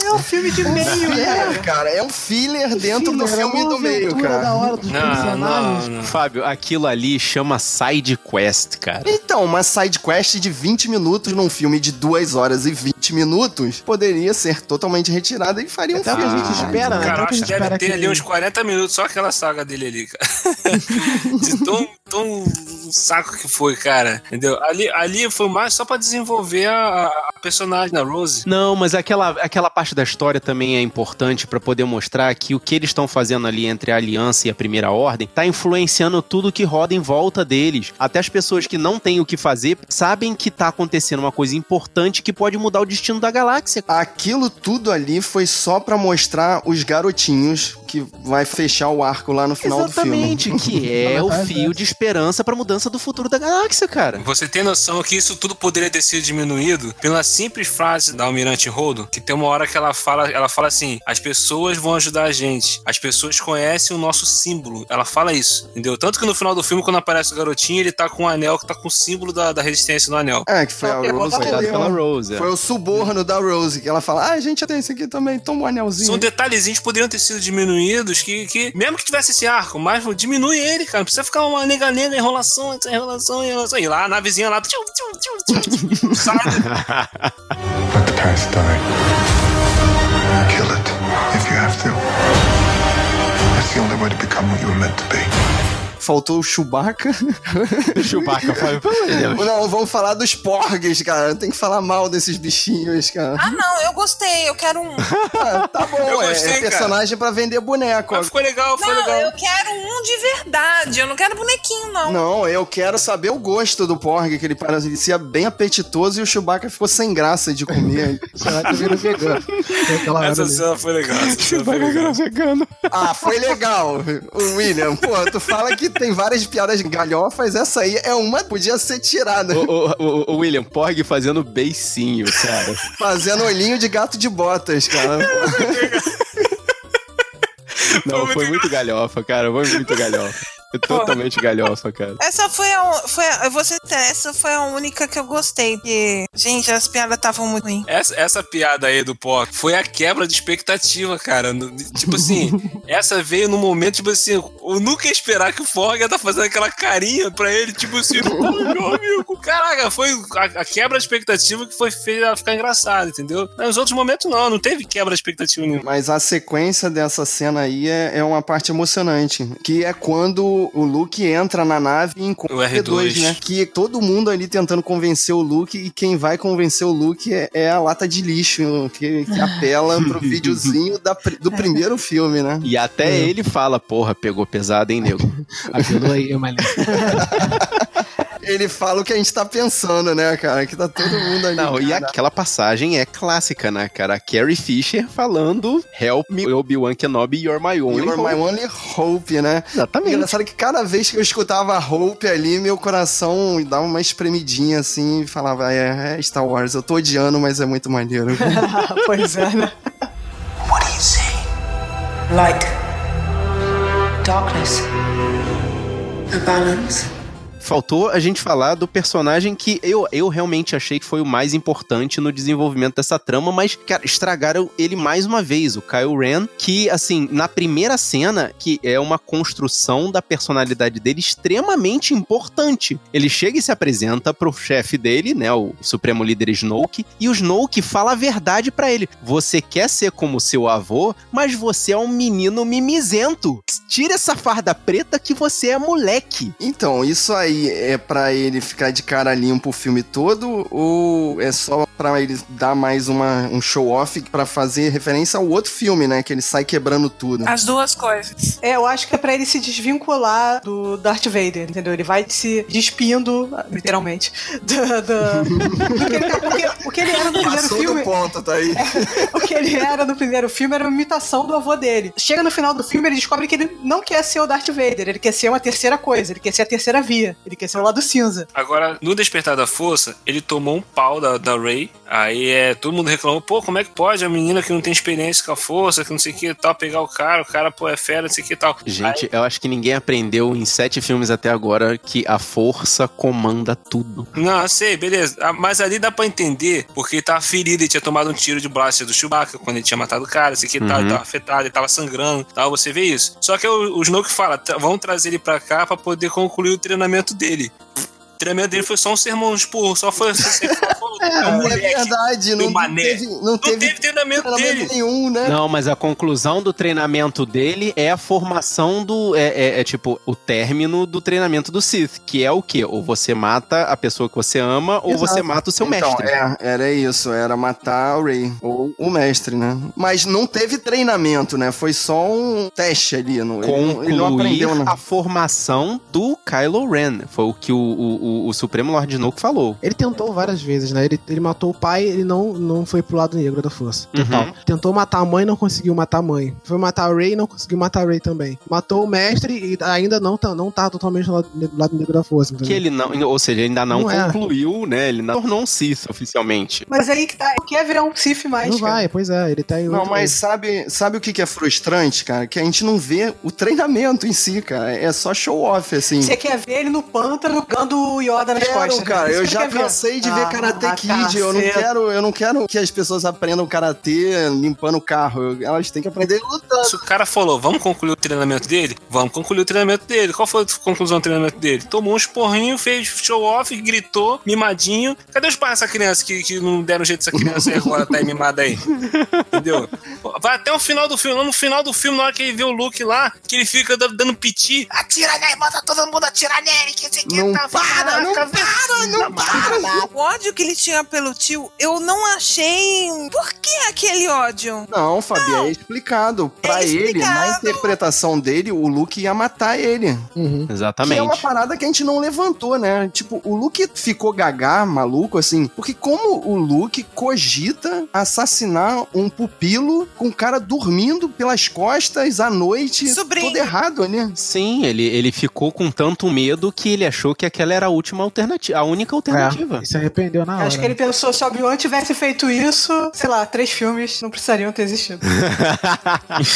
É um filme de meio, Filler, né? cara. É um filler dentro do Filler, é filme uma do meio, aventura cara. da hora dos Não, não, não. Fábio, aquilo ali chama side quest, cara. Então, uma side quest de 20 minutos num filme de 2 horas e 20 minutos poderia ser totalmente retirada e faria um Até o que filme. a gente espera, né? Cara, acho que deve ter que ali uns 40 minutos só aquela saga dele ali, cara. (laughs) De tão, tão saco que foi, cara. Entendeu? Ali, ali foi mais só pra desenvolver a, a personagem da Rose. Não, mas aquela, aquela parte da história também é importante pra poder mostrar que o que eles estão fazendo ali entre a Aliança e a Primeira Ordem tá influenciando tudo que roda em volta deles. Até as pessoas que não têm o que fazer sabem que tá acontecendo uma coisa importante que pode mudar o destino da galáxia. Aquilo tudo ali foi só pra mostrar os garotinhos que vai fechar o arco lá no final Exatamente, do filme. que (laughs) é o fio de esperança pra mudança do futuro da galáxia, cara. Você tem noção que isso tudo poderia ter sido diminuído pela simples frase da Almirante Holdo, que tem uma hora que ela fala, ela fala assim: as pessoas vão ajudar a gente, as pessoas conhecem o nosso símbolo. Ela fala isso, entendeu? Tanto que no final do filme, quando aparece o garotinho, ele tá com um anel que tá com o símbolo da, da resistência no anel. É, que foi a Rose. Foi pela. Rose, é. Foi o suborno da Rose, que ela fala, ah, a gente já tem esse aqui também, toma um anelzinho. São detalhezinhos que poderiam ter sido diminuídos, que, que mesmo que tivesse esse arco, mas diminui ele, cara. Não precisa ficar uma nega-nega, enrolação, enrolação, enrolação. E lá, a navezinha lá, tchum, tchum, tchum, tchum, sabe? (laughs) Let the past die. Kill it if you have to. That's the only way to become what you were meant to be. Faltou o Chewbacca. Chewbacca, foi, (laughs) Não, vamos falar dos porgs, cara. Tem que falar mal desses bichinhos, cara. Ah, não, eu gostei, eu quero um. Ah, tá bom, Eu é- gostei, é, cara. personagem pra vender boneco. Mas ficou legal, foi Não, legal. eu quero um de verdade, eu não quero bonequinho, não. Não, eu quero saber o gosto do porg, que ele parecia bem apetitoso e o Chewbacca ficou sem graça de comer. (laughs) Chewbacca vira vegano. Essa ali. (laughs) cena foi legal. Foi legal. vegano. ah, foi legal. O William, pô, tu fala que (laughs) tem várias piadas galhofas, essa aí é uma que podia ser tirada. O, o- o- o William Porg fazendo beicinho, cara. (laughs) Fazendo olhinho de gato de botas, cara. (laughs) Não, foi muito galhofa, cara. Foi muito galhofa. (laughs) Totalmente galhofa, cara. Essa foi a, foi a, eu vou ser sincera, essa foi a única que eu gostei, porque, gente, as piadas estavam muito ruins. Essa, essa piada aí do Pock foi a quebra de expectativa, cara. No- Tipo assim, (laughs) essa veio no momento, tipo assim, eu nunca ia esperar que o Forg ia estar fazendo aquela carinha pra ele, tipo assim, (laughs) "Ai, meu amigo. Caraca, foi a, a quebra de expectativa que foi feita ela ficar engraçada, entendeu? Nos outros momentos não, não teve quebra de expectativa nenhuma. Mas a sequência dessa cena aí é, é uma parte emocionante. Que é quando o Luke entra na nave e encontra O R2. né? Que todo mundo ali tentando convencer o Luke e quem vai convencer o Luke é, é a lata de lixo que, que (laughs) apela pro videozinho da do primeiro filme, né? E até ele fala, porra, pegou pesado, hein, nego? (laughs) Apelou aí, Malinho. (laughs) Ele fala o que a gente tá pensando, né, cara? Que tá todo mundo ali. Não, e aquela passagem é clássica, né, cara? A Carrie Fisher falando Help me, Obi-Wan Kenobi, you're my only You're my hope." only hope, né? Exatamente. Engraçado que cada vez que eu escutava Hope ali, meu coração dava uma espremidinha assim e falava: é, é Star Wars, eu tô odiando, mas é muito maneiro. (laughs) (laughs) pois é, né? What do you see? Light. Darkness. A balance. Faltou a gente falar do personagem que eu, eu realmente achei que foi o mais importante no desenvolvimento dessa trama, mas, cara, estragaram ele mais uma vez, o Kyle Ren, que, assim, na primeira cena, que é uma construção da personalidade dele extremamente importante. Ele chega e se apresenta pro chefe dele, né, o Supremo Líder Snoke, e o Snoke fala a verdade pra ele. Você quer ser como seu avô, mas você é um menino mimizento. Tira essa farda preta que você é moleque. Então, isso aí é pra ele ficar de cara limpa o filme todo ou é só pra ele dar mais uma, um show-off pra fazer referência ao outro filme, né? Que ele sai quebrando tudo. As duas coisas. É, eu acho que é pra ele se desvincular do Darth Vader, entendeu? Ele vai se despindo, literalmente, do, do- do que ele- porque o que ele era no primeiro Passou filme. do ponto, tá aí. (laughs) O que ele era no primeiro filme era uma imitação do avô dele. Chega no final do filme, ele descobre que ele não quer ser o Darth Vader, ele quer ser uma terceira coisa, ele quer ser a terceira via, ele quer ser o lado cinza. Agora, no Despertar da Força, ele tomou um pau da, da Ray. Aí é, todo mundo reclamou, pô, como é que pode a menina que não tem experiência com a força, que não sei o que e tal, pegar o cara, o cara, pô, é fera, não sei o que e tal. Gente, eu acho que ninguém aprendeu em sete filmes até agora que a força comanda tudo. Não, eu sei, beleza. Ah, Mas ali dá pra entender, porque ele tava ferido, ele tinha tomado um tiro de blaster do Chewbacca quando ele tinha matado o cara, sei que tal, Uhum. ele tava afetado, ele tava sangrando tal, você vê isso. Só que o, o Snoke fala, "Tra- vamos trazer ele pra cá pra poder concluir o treinamento dele. O treinamento dele foi só um sermão esporro, (laughs) só foi... É, um é verdade, não, mané. teve, não Não teve teve treinamento treinamento dele. nenhum, né? Não, mas a conclusão do treinamento dele é a formação do. É, é- é tipo o término do treinamento do Sith, que é o quê? Ou você mata a pessoa que você ama, ou Exato. você mata o seu então, mestre. É, era isso, era matar o Rey, ou o mestre, né? Mas não teve treinamento, né? Foi só um teste ali. No, ele, não- ele não Concluir aprendeu, né? a formação do Kylo Ren. Foi o que o, o, o- o Supremo Lord Snoke falou. Ele tentou várias vezes, né? Ele, ele matou o pai, ele não, não foi pro lado negro da força. Total. Uhum. Tentou matar a mãe, não conseguiu matar a mãe. Foi matar o Ray, não conseguiu matar o Ray também. Matou o mestre e ainda não tá, não tá totalmente do lado, do lado negro da força. Que ele não, ou seja, ele ainda não, Não é. concluiu, né? Ele não tornou um Sith oficialmente. Mas aí que tá, o que é virar um Sif mais, Não cara? vai, pois é, ele tá em Não, mas sabe, sabe o que, que é frustrante, cara? Que a gente não vê o treinamento em si, cara. É só show off, assim. Você quer ver ele no pântano jogando o Yoda nas Quero, costas. né? cara, eu já ver. cansei de ver Ah, Karate Kid. Eu não quero, eu não quero que as pessoas aprendam karatê limpando o carro. Elas têm que aprender lutando. Se o cara falou, vamos concluir o treinamento dele? Vamos concluir o treinamento dele. Qual foi a conclusão do treinamento dele? Tomou um esporrinho, fez show off, gritou, mimadinho. Cadê os pais dessa criança que, que não deram jeito dessa criança e agora tá aí mimada aí? Entendeu? Vai até o final do filme. Lá no final do filme, na hora que ele vê o Luke lá, que ele fica dando, piti. Atira nele, bota todo mundo atirar nele. Que esse aqui Não tá para, não Caraca, para, não para. O ódio que ele tinha pelo tio, eu não achei. Por que aquele ódio? Não, Fabi, é explicado. Pra É ele, na explicado. interpretação dele, o Luke ia matar ele. Uhum. Que é Exatamente. uma parada que a gente não levantou, né? Tipo, o Luke ficou gagá, maluco, assim, porque como o Luke cogita assassinar um pupilo com o cara dormindo pelas costas à noite, Sobrinho. tudo errado ali. Sim, ele, ele ficou com tanto medo que ele achou que aquela era a última alternativa, a única alternativa. É, se arrependeu na hora. Acho que ele pensou, se o Obi-Wan tivesse feito isso, sei lá, três filmes não precisariam ter existido. (laughs)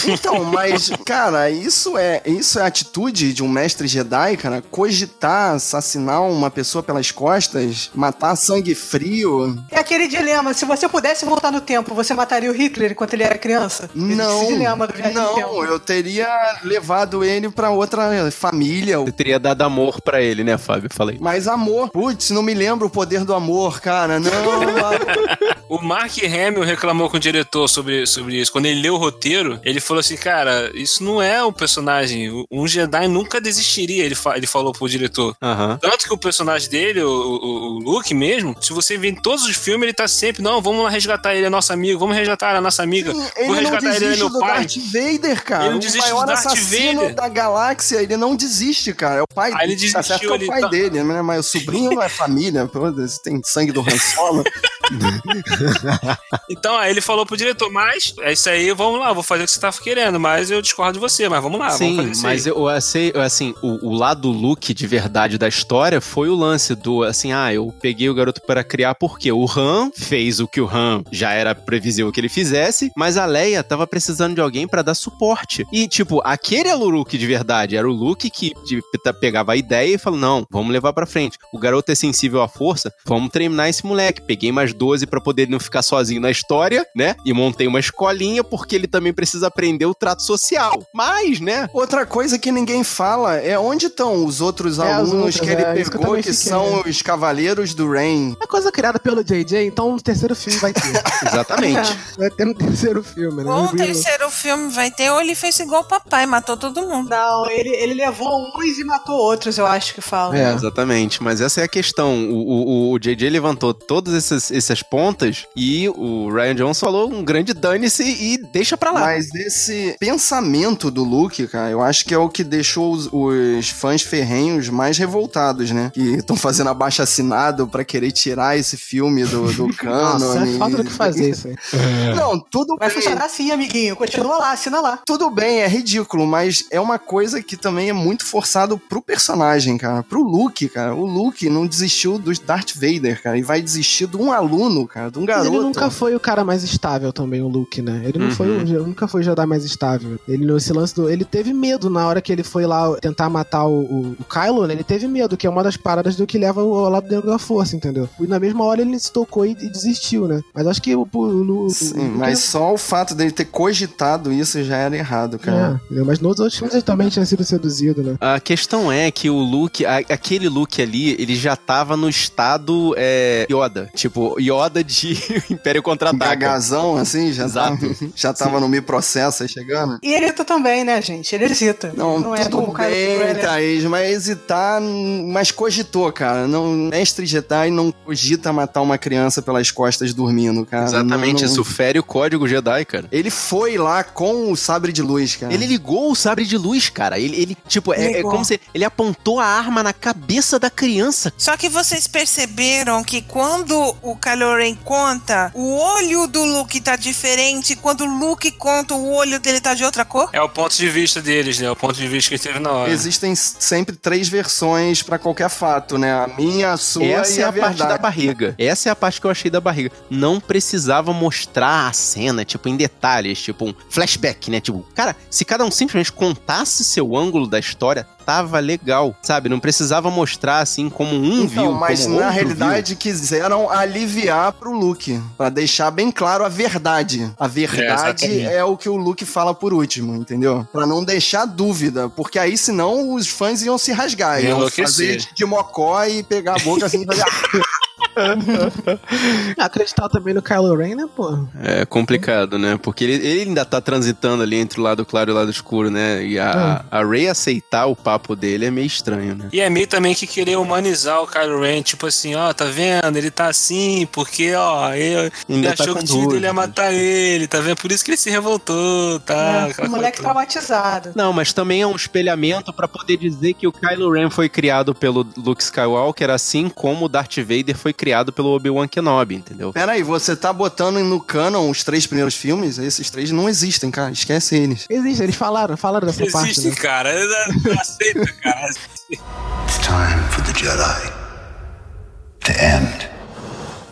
Então, mas, cara, isso é, isso é a atitude de um mestre Jedi, cara, cogitar assassinar uma pessoa pelas costas, matar sangue frio. É aquele dilema, se você pudesse voltar no tempo, você mataria o Hitler enquanto ele era criança? Não, Esse dilema do viagem no não, tempo. eu teria levado ele pra outra família, Você teria dado amor pra ele, né, Fábio? Falei. Mas amor, putz, não me lembro o poder do amor, cara. Não, (laughs) O Mark Hamill reclamou com o diretor sobre, sobre isso. Quando ele leu o roteiro, ele falou assim: Cara, isso não é o personagem. Um Jedi nunca desistiria, ele, fa- ele falou pro diretor. Aham. Tanto que o personagem dele, o, o, o Luke mesmo, se você vê em todos os filmes, ele tá sempre: Não, vamos lá resgatar ele, é nosso amigo, vamos resgatar a nossa amiga. Vou ele não resgatar ele, ele é desiste meu do pai. Darth Vader, cara. Ele não o desiste do maior Darth assassino Vader. da galáxia, ele não desiste, cara. É o pai Aí ele dele. Tá certo que é desistiu, o pai ele tá- dele, né? Mas o sobrinho não é família, pô, tem sangue do Han Solo. (laughs) Então, aí ele falou pro diretor: Mas é isso aí, vamos lá, vou fazer o que você tava querendo, mas eu discordo de você, mas vamos lá, vamos Sim, fazer isso mas aí. eu, sei, assim, o, o lado Luke de verdade da história foi o lance do, assim, ah, eu peguei o garoto para criar porque o Han fez o que o Han já era previsível que ele fizesse, mas a Leia tava precisando de alguém para dar suporte. E, tipo, aquele era o Luke de verdade, era o Luke que de- pe- pegava a ideia e falou, não, vamos levar pra frente. O garoto é sensível à força, vamos treinar esse moleque. Peguei mais 12 para poder não ficar sozinho na história, né? E montei uma escolinha porque ele também precisa aprender o trato social. Mas, né? Outra coisa que ninguém fala é onde estão os outros É, alunos outras, que ele é, que pegou, que, fiquei, são os Cavaleiros do Rain. É coisa criada pelo JJ, então no terceiro filme vai ter. (laughs) Exatamente. (laughs) vai ter no terceiro filme, né? Ou No terceiro filme vai ter, ou ele fez igual o papai, matou todo mundo. Não, ele, ele levou uns e matou outros, eu acho que fala. É. Exatamente, mas essa é a questão. O, o, o JJ levantou todas essas, essas pontas e o Ryan Jones falou um grande dane-se e deixa pra lá. Mas esse pensamento do Luke, cara, eu acho que é o que deixou os, os fãs ferrenhos mais revoltados, né? Que estão fazendo abaixo assinado pra querer tirar esse filme do, do (laughs) Nossa, cânone. é falta do que fazer isso aí. (laughs) Não, tudo Vai bem. funcionar assim, amiguinho. Continua lá, assina lá. Tudo bem, é ridículo, mas é uma coisa que também é muito forçado pro personagem, cara. Pro Luke, cara. O Luke não desistiu do Darth Vader, cara. E vai desistir de um aluno, cara, de um Mas garoto. ele nunca foi o cara mais estável também, o Luke, né? Ele não Uhum. foi, o- nunca foi o Jedi mais estável. Ele nesse lance do, ele teve medo na hora que ele foi lá tentar matar o, o, o Kylo, né? Ele teve medo, que é uma das paradas do que leva ao lado negro da força, entendeu? E na mesma hora ele se tocou e, e desistiu, né? Mas acho que o, o, o, o Sim, o- mas só o fato dele ter cogitado isso já era errado, cara. É, mas nos outros filmes ele também tinha sido seduzido, né? A questão é que o Luke, a- aquele Luke ali, ele já tava no estado é, Yoda. Tipo, Yoda de (laughs) Império Contra-Ataca. Gagazão, assim, já, Exato. tava, (laughs) já tava no Me Processa aí chegando. E ele hesita também, né, gente? Ele hesita. Não, é tudo como o Kylo bem, né? Thaís, mas hesitar, mas cogitou, cara. Não, mestre Jedi não cogita matar uma criança pelas costas dormindo, cara. Exatamente, Não- não- isso fere o código Jedi, cara. Ele foi lá com o sabre de luz, cara. Ele ligou o sabre de luz, cara. Ele, ele tipo, é, é como se ele apontou a arma na cabeça da criança. Só que vocês perceberam que quando o Kylo Ren conta, o olho do Luke tá diferente, quando o Luke conta, o olho dele tá de outra cor? É o ponto de vista deles, né? O ponto de vista que ele teve na hora. Existem sempre três versões pra qualquer fato, né? A minha, a sua Essa e é a, a parte da barriga. Essa é a parte que eu achei da barriga. Não precisava mostrar a cena, tipo, em detalhes, tipo, um flashback, né? Tipo, cara, se cada um simplesmente contasse seu ângulo da história, tava legal, sabe? Não precisava mostrar assim como um viu, Então, mas como na outro realidade quiseram aliviar pro Luke, Pra deixar bem claro a verdade. A verdade exatamente. é, o que o Luke fala por último, entendeu? Pra não deixar dúvida, porque aí senão os fãs iam se rasgar, Ia iam fazer de, de mocó e pegar a boca assim e fazer (laughs) (laughs) Acreditar também no Kylo Ren, né, pô? É complicado, né? Porque ele, ele ainda tá transitando ali entre o lado claro e o lado escuro, né? E a, a Rey aceitar o papo dele é meio estranho, né? E é meio também que querer humanizar o Kylo Ren, tipo assim, ó, tá vendo? Ele tá assim, porque, ó, ele, ele tá achou que o tio dele ia matar ele, tá vendo? Por isso que ele se revoltou, tá? É, o moleque coisa traumatizado. Não, mas também é um espelhamento pra poder dizer que o Kylo Ren foi criado pelo Luke Skywalker, assim como o Darth Vader foi criado pelo Obi-Wan Kenobi, entendeu? Peraí, você tá botando no canon os três primeiros filmes? Esses três não existem, cara. Esquece eles. Existe, eles falaram, falaram dessa parte, Existe, né? cara. Não aceita, cara. It's time for the Jedi to end.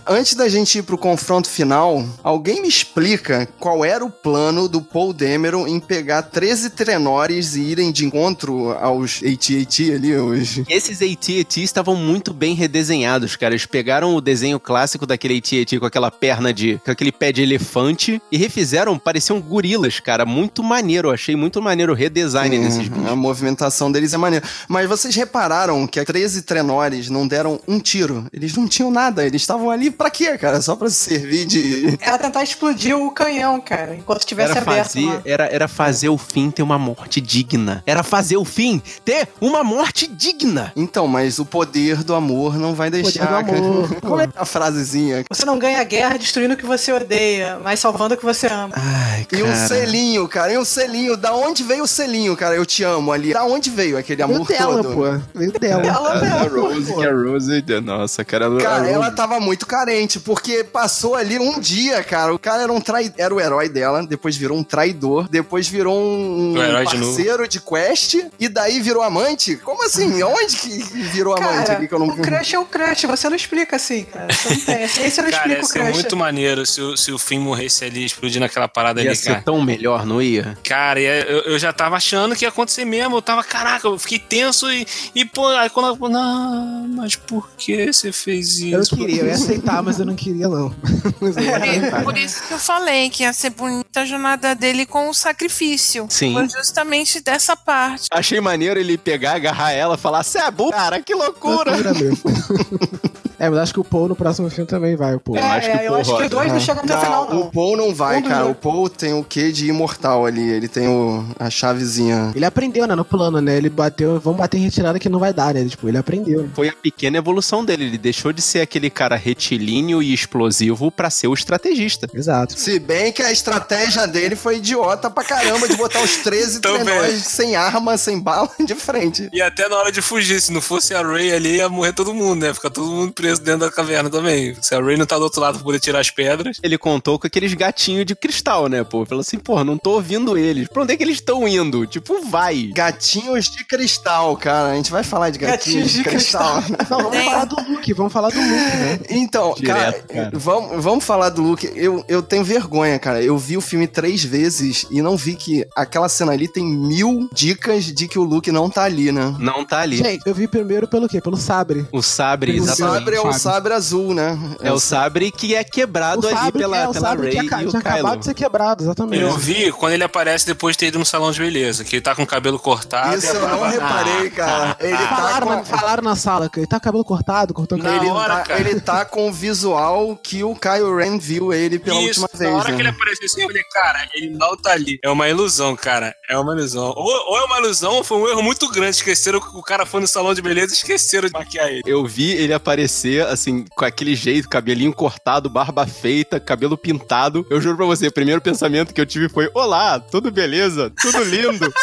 Antes da gente ir pro confronto final, alguém me explica qual era o plano do Paul Dameron em pegar 13 trenores e irem de encontro aos AT-AT ali, os... Esses AT-AT estavam muito bem redesenhados, cara. Eles pegaram o desenho clássico daquele AT-AT com aquela perna de... com aquele pé de elefante e refizeram, pareciam gorilas, cara. Muito maneiro, eu achei muito maneiro o redesign Sim, desses bichos. A movimentação deles é maneira. Mas vocês repararam que 13 trenores não deram um tiro? Eles não tinham nada, eles estavam ali pra quê, cara? Só pra servir de... Era tentar explodir o canhão, cara, enquanto tivesse Era aberto. fazer, lá. era, era fazer o fim ter uma morte digna. Era fazer o fim ter uma morte digna. Então, mas o poder do amor não vai deixar... do amor, (laughs) cara. Como é a frasezinha? Você não ganha a guerra destruindo o que você odeia, mas salvando o que você ama. Ai, E um selinho, cara, e um selinho. Da onde veio o selinho, cara? Eu te amo ali. Da onde veio aquele Veio amor dela, todo? pô. Veio dela. Ela A mesmo. Rose, que a Rose, nossa, cara, a Cara, Rose- ela tava muito carente, porque passou ali um dia, cara. O cara era um trai... era o herói dela, depois virou um traidor, depois virou um O herói de parceiro de, quest, e daí virou amante? Como assim? (laughs) Onde que virou amante Cara, ali que eu não o crush é o crush, você não explica assim, cara. Você não tem. Assim, você não Cara, explica ia o ser crush. muito maneiro se o, se o Finn morresse ali, explodindo aquela parada Ia ali, ser cara. tão melhor, não ia? Cara, ia- eu, eu já tava achando que ia acontecer mesmo. Eu tava, caraca, eu fiquei tenso e, e pô, aí quando ela não, mas por que você fez isso? Eu queria, eu ia aceitar, mas eu não queria, não. (laughs) Mas eu ia aceitar. Por isso que eu falei que ia ser bonita a jornada dele com o sacrifício. Sim. Foi justamente dessa parte. Achei maneiro ele pegar, agarrar ela e falar: Cê é burro, cara, que loucura! Loucura mesmo. (laughs) É, mas acho que o Paul no próximo filme também vai, o Paul. É, Eu acho que é, eu o acho que Paul os dois não chegam até o final, Não, o Paul não vai, Um cara. dois. O Paul tem o quê de imortal ali. Ele tem o, a chavezinha. Ele aprendeu, né, no plano, né? Ele bateu, vamos bater em retirada que não vai dar, né? Tipo, ele aprendeu. Foi a pequena evolução dele. Ele deixou de ser aquele cara retilíneo e explosivo pra ser o estrategista. Exato. Se bem que a estratégia dele foi idiota pra caramba de botar os 13 (laughs) Também. trenóis sem arma, sem bala (laughs) de frente. E até na hora de fugir, se não fosse a Ray ali, ia morrer todo mundo, né? Ficar todo mundo preso dentro da caverna também. Se a Ray não tá do outro lado pra poder tirar as pedras. Ele contou com aqueles gatinhos de cristal, né, pô? Falou assim, pô, não tô ouvindo eles. Pra onde é que eles estão indo? Tipo, vai. Gatinhos de cristal, cara. A gente vai falar de gatinhos, Gatinhos de, de cristal. (laughs) Não, vamos falar do Luke, vamos falar do Luke, né? (laughs) Então, Direto, cara, cara. Vamos, vamos falar do Luke. Eu, eu tenho vergonha, cara. Eu vi o filme três vezes e não vi que aquela cena ali tem mil dicas de que o Luke não tá ali, né? Não tá ali. Gente, eu vi primeiro pelo quê? Pelo sabre. O sabre, O exatamente. sabre é o Fábio. sabre azul, né? É o sabre que é quebrado ali pela, é, o pela sabre Rey tinha, ca- e o tinha acabado Kylo. de ser quebrado, exatamente. Eu vi quando ele aparece depois de ter ido no salão de beleza, que ele tá com o cabelo cortado. Isso a eu não reparei, cara. Ele tá Falaram, com... na, falaram na sala que ele tá com o cabelo cortado, cortou o Na cabelo. Ele, hora, tá, cara. ele tá com o visual que o Kylo Ren viu ele pela Isso, última na vez. hora né? que ele apareceu assim, eu falei, cara, ele não tá ali. É uma ilusão, cara. É uma ilusão. Ou, ou é uma ilusão, ou foi um erro muito grande. Esqueceram que o cara foi no salão de beleza e esqueceram de maquiar ele. Eu vi ele aparecer, assim, com aquele jeito, cabelinho cortado, barba feita, cabelo pintado. Eu juro pra você, o primeiro pensamento que eu tive foi: Olá, tudo beleza? Tudo lindo? (laughs)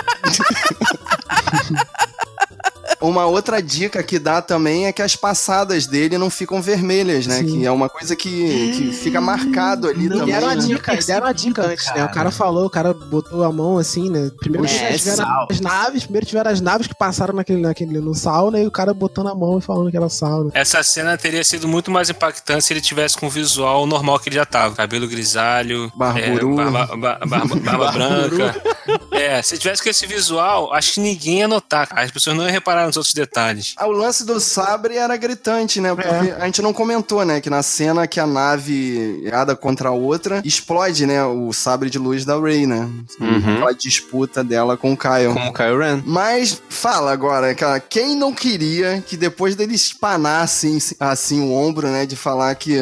Uma outra dica que dá também é que as passadas dele não ficam vermelhas, né? Sim. Que é uma coisa que, que fica marcado ali E também. deram a né? dica, deram a dica antes, né? O cara falou, o cara botou a mão assim, né? Primeiro É, tiveram sal. as naves, primeiro tiveram as naves que passaram naquele, naquele, no sauna e o cara botando a mão e falando que era sauna. Essa cena teria sido muito mais impactante se ele tivesse com o visual normal que ele já tava. Cabelo grisalho, Barburu. é, barba, ba- barba- barba (laughs) branca. É, se tivesse com esse visual, acho que ninguém ia notar. As pessoas não iam reparar nos outros detalhes. Ah, O lance do sabre era gritante, né? Porque a gente não comentou, né? Que na cena que a nave irada contra a outra, explode, né? O sabre de luz da Rey, né? Uhum. Aquela disputa dela com o Kyle. Como o Kyle Ren. Mas fala agora, cara, quem não queria que depois dele espanar assim, assim o ombro, né, de falar que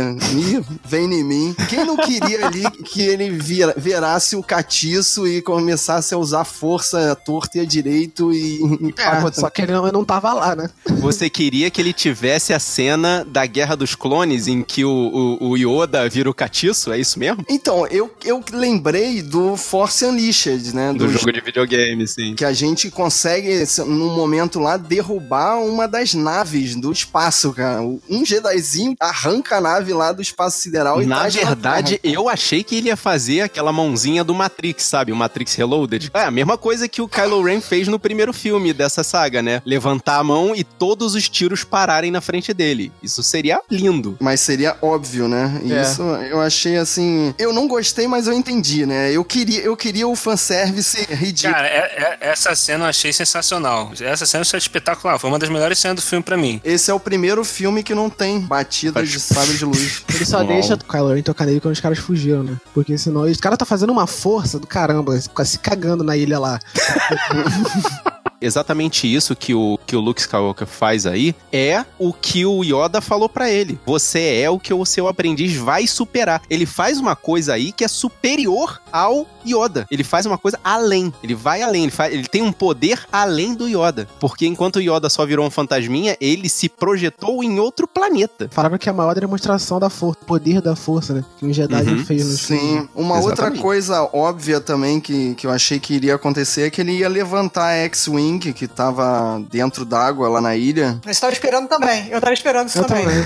vem em mim, quem não queria ali que ele vira, virasse o catiço e começasse a usar força à torta e à direito e, e É, só que ele não, não tava lá, né? Você queria que ele tivesse a cena da Guerra dos Clones em que o, o, o Yoda vira o catiço? É isso mesmo? Então, eu, eu lembrei do Force Unleashed, né? Do jogo de videogame, sim. Que a gente consegue, se- num momento lá, derrubar uma das naves do espaço, cara. Um Jedizinho arranca a nave lá do espaço sideral e Na verdade, eu achei que ele ia fazer aquela mãozinha do Matrix, sabe? O Matrix Reloaded. É a mesma coisa que o Kylo Ren fez no primeiro filme dessa saga, né? Levantar a mão e todos os tiros pararem na frente dele. Isso seria lindo. Mas seria óbvio, né? É. Isso eu achei assim. Eu não gostei, mas eu entendi, né? Eu queria, eu queria o fanservice (laughs) ridículo. Cara, é- é- essa cena eu achei sensacional. Essa cena foi espetacular. Foi uma das melhores cenas do filme pra mim. Esse é o primeiro filme que não tem batidas de sabre de luz. (laughs) Ele só Uau. deixa o Kylo Ren tocar nele quando os caras fugiram, né? Porque senão os cara tá fazendo uma força do caramba, se cagando na ilha lá. (laughs) Exatamente isso que o, que o Luke Skywalker faz aí é o que o Yoda falou pra ele. Você é o que o seu aprendiz vai superar. Ele faz uma coisa aí que é superior ao Yoda. Ele faz uma coisa além. Ele vai além. Ele, faz, ele tem um poder além do Yoda. Porque enquanto o Yoda só virou um fantasminha, ele se projetou em outro planeta. Falaram que é a maior demonstração da força, poder da força, né? Que um Jedi Uhum. fez nos Sim, uma outra Exatamente. coisa óbvia também que, que eu achei que iria acontecer é que ele ia levantar a X-Wing que tava dentro d'água lá na ilha. Eu estava esperando também. Eu estava esperando isso Eu também. também.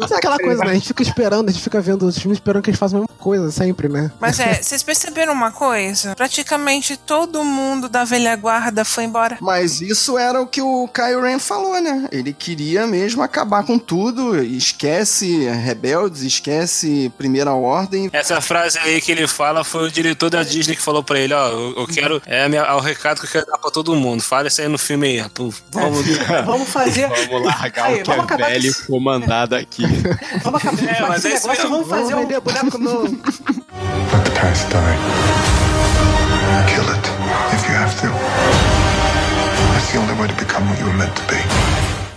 Mas é aquela coisa, né? A gente fica esperando, a gente fica vendo os filmes esperando que eles façam a mesma coisa sempre, né? Mas é, vocês perceberam uma coisa? Praticamente todo mundo da velha guarda foi embora. Mas isso era o que o Kylo Ren falou, né? Ele queria mesmo acabar com tudo, esquece rebeldes, esquece Primeira Ordem. Essa frase aí que ele fala foi o diretor da Disney que falou pra ele, ó, eu, eu quero, é, minha- é o recado que eu quero dar pra todo mundo. Fala isso aí no filme aí, ó. Pum, Vamos, (laughs) Vamos fazer. Vamos largar Aí, o que vamos é acabar velho com- comandado aqui. (laughs) Vamos acabar É, com esse é negócio mesmo. vamos fazer um. vender boneco novo. Let the past die. Kill it if you have to. That's the only way to become what you were meant to be.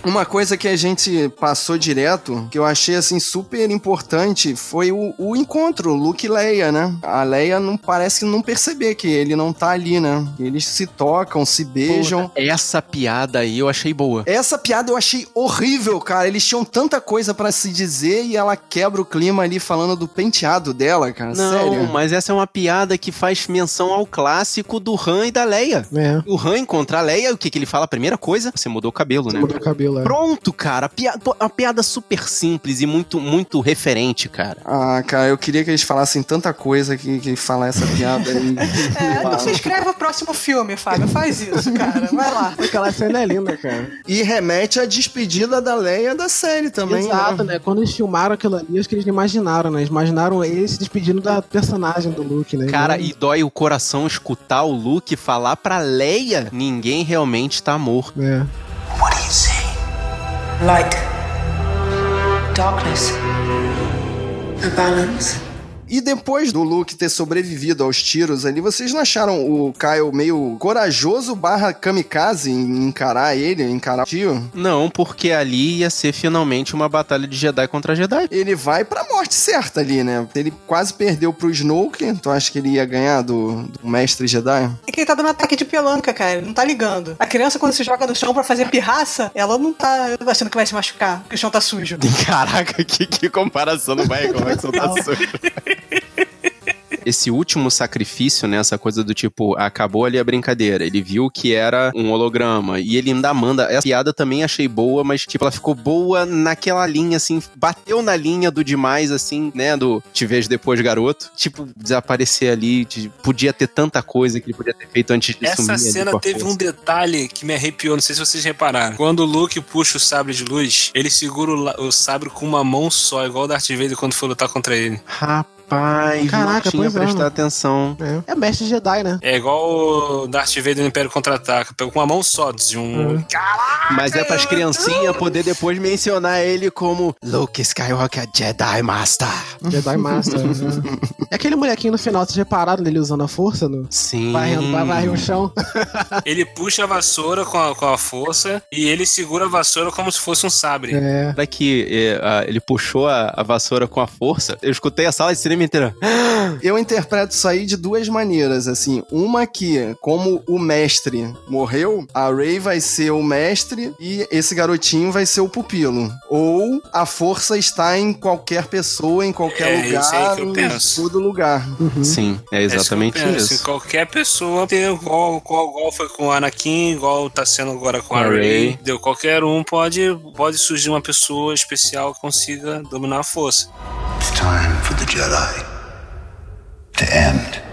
Uma coisa que a gente passou direto, que eu achei assim super importante, foi o, o encontro, Luke e Leia, né? A Leia não parece não perceber que ele não tá ali, né? Eles se tocam, se beijam. Essa piada aí eu achei boa. Essa piada eu achei horrível, cara. Eles tinham tanta coisa pra se dizer e ela quebra o clima ali falando do penteado dela, cara. Não, Sério. mas essa é uma piada que faz menção ao clássico do Han e da Leia. É. O Han encontra a Leia, o que, que ele fala? A primeira coisa, você mudou o cabelo, né? Mudou o cabelo, é. Pronto, cara. Pia- pô, Uma piada super simples e muito, muito referente, cara. Ah, cara, eu queria que eles falassem tanta coisa que, que falar essa piada aí. (laughs) É, você escreve o próximo filme, Fábio. Faz isso, cara. Vai lá. (laughs) Aquela cena é linda, cara. E remete à despedida da Leia da série também. Exato, né? né? Quando eles filmaram aquilo ali, acho que eles não imaginaram, né? Eles imaginaram ele se despedindo da personagem do Luke, né? Cara, Então, e dói o coração escutar o Luke falar pra Leia: ninguém realmente tá morto. É. Light. Darkness. A balance. E depois do Luke ter sobrevivido aos tiros ali, vocês não acharam o Kyle meio corajoso barra kamikaze em encarar ele, encarar o tio? Não, porque ali ia ser finalmente uma batalha de Jedi contra Jedi. Ele vai pra morte certa ali, né? Ele quase perdeu pro Snoke. Tu acha que ele ia ganhar do, do mestre Jedi? É que ele tá dando ataque de pelanca, cara. Ele não tá ligando. A criança, quando se joga no chão pra fazer pirraça, ela não tá achando que vai se machucar, porque o chão tá sujo. (laughs) Caraca, que, que comparação não vai como é que você tá sujo. (laughs) esse último sacrifício, né? Essa coisa do tipo, acabou ali a brincadeira. Ele viu que era um holograma. E ele ainda manda. Essa piada também achei boa, mas, tipo, ela ficou boa naquela linha, assim, bateu na linha do demais, assim, né? Do te vejo depois, garoto. Tipo, desaparecer ali. De, podia ter tanta coisa que ele podia ter feito antes de sumir. Essa cena teve força. um detalhe que me arrepiou, não sei se vocês repararam. Quando o Luke puxa o sabre de luz, ele segura o, o sabre com uma mão só, igual o Darth Vader quando foi lutar contra ele. Rapaz, Caraca, não tinha pois é, atenção. É, é mestre Jedi, né? É igual o Darth Vader no Império Contra-Ataca, pegou com uma mão só, de um... Mas é pras criancinhas poder depois mencionar ele como Luke Skywalker Jedi Master. Jedi Master. né? (laughs) É aquele molequinho no final, vocês repararam dele usando a força? No... Sim. Varrendo, vai varrer o chão. (laughs) Ele puxa a vassoura com a, com a força e ele segura a vassoura como se fosse um sabre. É. Que é, a- ele puxou a, a vassoura com a força. Eu escutei a sala de cinema inteira. Eu interpreto isso aí de duas maneiras, assim. Uma que, como o mestre morreu, a Rey vai ser o mestre e esse garotinho vai ser o pupilo. Ou a força está em qualquer pessoa, em qualquer É, isso aí lugar, que eu em penso. todo lugar. Sim, é exatamente isso. que eu penso. isso. Qualquer pessoa tem igual, igual, igual foi com o Anakin, igual tá sendo agora com, Com a a Rey. Rey. Deu qualquer um pode pode surgir uma pessoa especial que consiga dominar a força. It's time for the Jedi to end.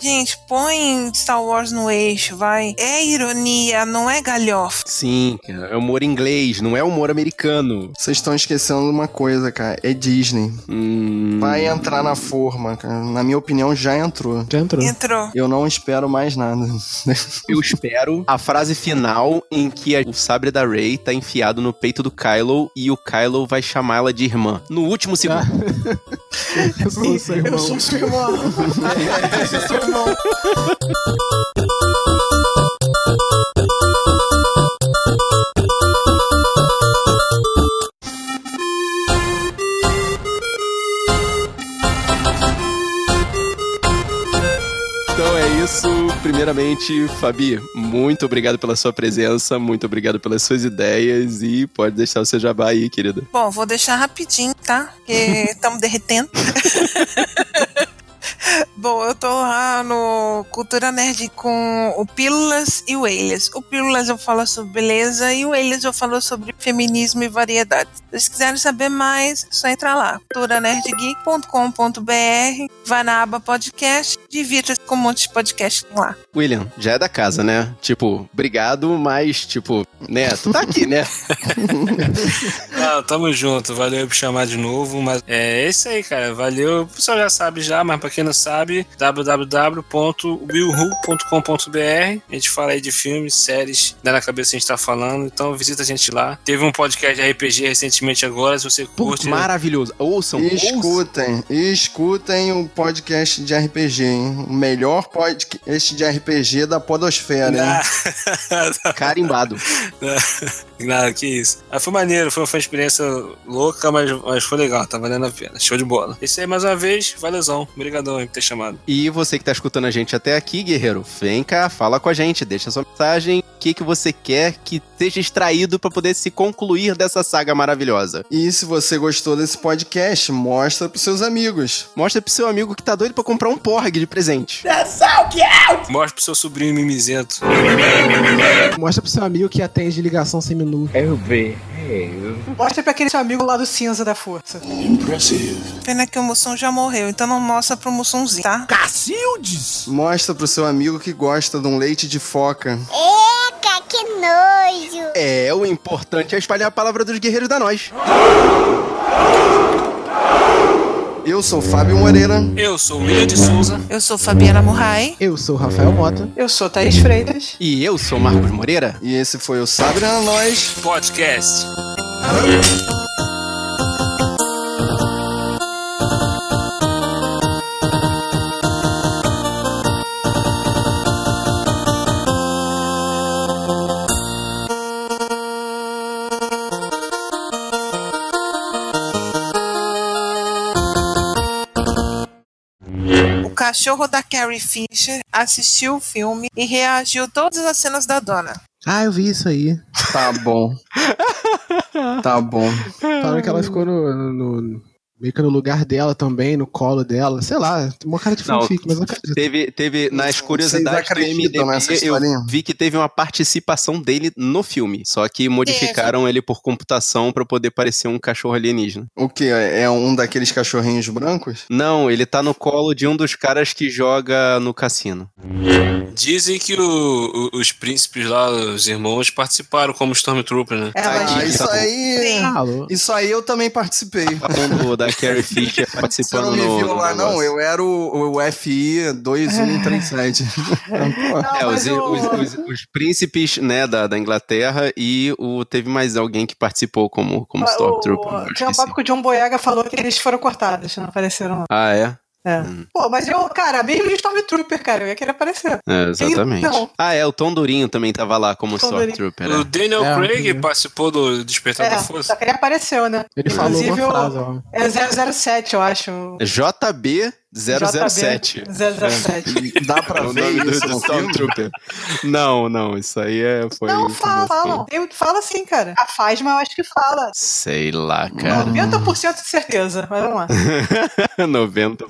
Gente, põe Star Wars no eixo, vai. É ironia, não é galhofa. Sim, cara, é humor inglês, não é humor americano. Vocês estão esquecendo uma coisa, cara. É Disney. Hum, Vai entrar na forma, cara. Na minha opinião, já entrou. Já entrou. Entrou. Eu não espero mais nada. (laughs) Eu espero a frase final em que o sabre da Rey tá enfiado no peito do Kylo e o Kylo vai chamá-la de irmã. No último segundo. (laughs) Eu sou seu irmão. Eu sou seu irmão. (laughs) Irmão. Então é isso. Primeiramente, Fabi, muito obrigado pela sua presença, muito obrigado pelas suas ideias e pode deixar o seu jabá aí, querida. Bom, vou deixar rapidinho, tá? Porque (laughs) estamos derretendo. (laughs) (laughs) Bom, eu tô lá no Cultura Nerd com o Pílulas e o Elias. O Pílulas eu falo sobre beleza e o Elias eu falo sobre feminismo e variedade. Se vocês quiserem saber mais, é só entrar lá, culturanerdgeek.com.br, vai na aba podcast, divirta-se com um monte de podcast lá. William, já é da casa, né? Tipo, obrigado, mas, tipo, né? Tu tá aqui, né? (laughs) Ah, tamo junto, valeu por chamar de novo, mas é isso aí, cara, valeu. O pessoal já sabe já, mas pra quem não sabe, www.willhu.com.br A gente fala aí de filmes, séries, dá na cabeça a gente tá falando, então visita a gente lá. Teve um podcast de RPG recentemente agora, se você curte. Maravilhoso. Ouçam, ouçam. Escutem, escutem o podcast de RPG, hein? O melhor podcast de RPG da podosfera, hein? (laughs) Carimbado. (laughs) Nada, que isso. Ah, foi maneiro, foi, foi uma experiência louca, mas, mas foi legal, tá valendo a pena. Show de bola. Isso aí, mais uma vez, valeuzão. Obrigadão aí por ter chamado. E você que tá escutando a gente até aqui, guerreiro, vem cá, fala com a gente, deixa sua mensagem, o que, que você quer que seja extraído pra poder se concluir dessa saga maravilhosa. E se você gostou desse podcast, mostra pros seus amigos. Mostra pro seu amigo que tá doido pra comprar um porg de presente. Mostra pro seu sobrinho mimizento. Mostra pro seu amigo que atende ligação sem menu. Eu vi. Mostra pra aquele seu amigo lá do cinza da força. Pena que o Mussum já morreu, então não mostra pro Mussumzinho, tá? Cacildes! Mostra pro seu amigo que gosta de um leite de foca. Eca, que nojo! É, o importante é espalhar a palavra dos guerreiros da nós. Eu sou Fábio Moreira. Eu sou o William de Souza. Eu sou Fabiana Murray. Eu sou o Rafael Mota. Eu sou Thaís Freitas. E eu sou Marcos Moreira. E esse foi o Sabre na Nós. Podcast. Cachorro da Carrie Fisher assistiu o filme e reagiu a todas as cenas da dona. Ah, eu vi isso aí. Tá bom. (laughs) tá bom. Falaram que ela ficou no, no- Meio que no lugar dela também, no colo dela. Sei lá, tem uma cara de Não, fanfic, mas eu acredito. Teve, teve nas curiosidades do MDB, nessa eu vi que teve uma participação dele no filme. Só que modificaram ele por computação pra poder parecer um cachorro alienígena. O que? É um daqueles cachorrinhos brancos? Não, ele tá no colo de um dos caras que joga no cassino. Dizem que o- o- os príncipes lá, os irmãos, participaram como Stormtrooper, né? É, mas Ah, isso aí. Alô? Isso aí eu também participei. Do- da Carrie Fisher (laughs) Você participando não me no, viu no lá, não? negócio. Eu era o, o FI 2137. Pô, Não, É, os, o- os- os- os príncipes, né, da, da Inglaterra e o, teve mais alguém que participou como, como o- Stormtrooper. eu Tinha um papo que o John Boyega falou que eles foram cortados, não apareceram lá. Ah, é? É. Pô, mas eu, cara, mesmo de Stormtrooper, cara, eu ia querer aparecer. É, exatamente. Então. Ah, é, o Tom Durinho também tava lá como. Stormtrooper. O né? Daniel É, Craig participou do Despertar da É, Força. só que ele apareceu, né? Ele falou Inclusive, uma o- frase, ó. É 007, eu acho. JB 007. JB 007. Dá pra É o ver nome do, isso do no filme? Stormtrooper. Não, não, isso aí é, foi. Não, fala, fala. Tem- Fala sim, cara. A Fasma eu acho que fala. Sei lá, cara. 90% de certeza, mas vamos lá. (laughs) 90.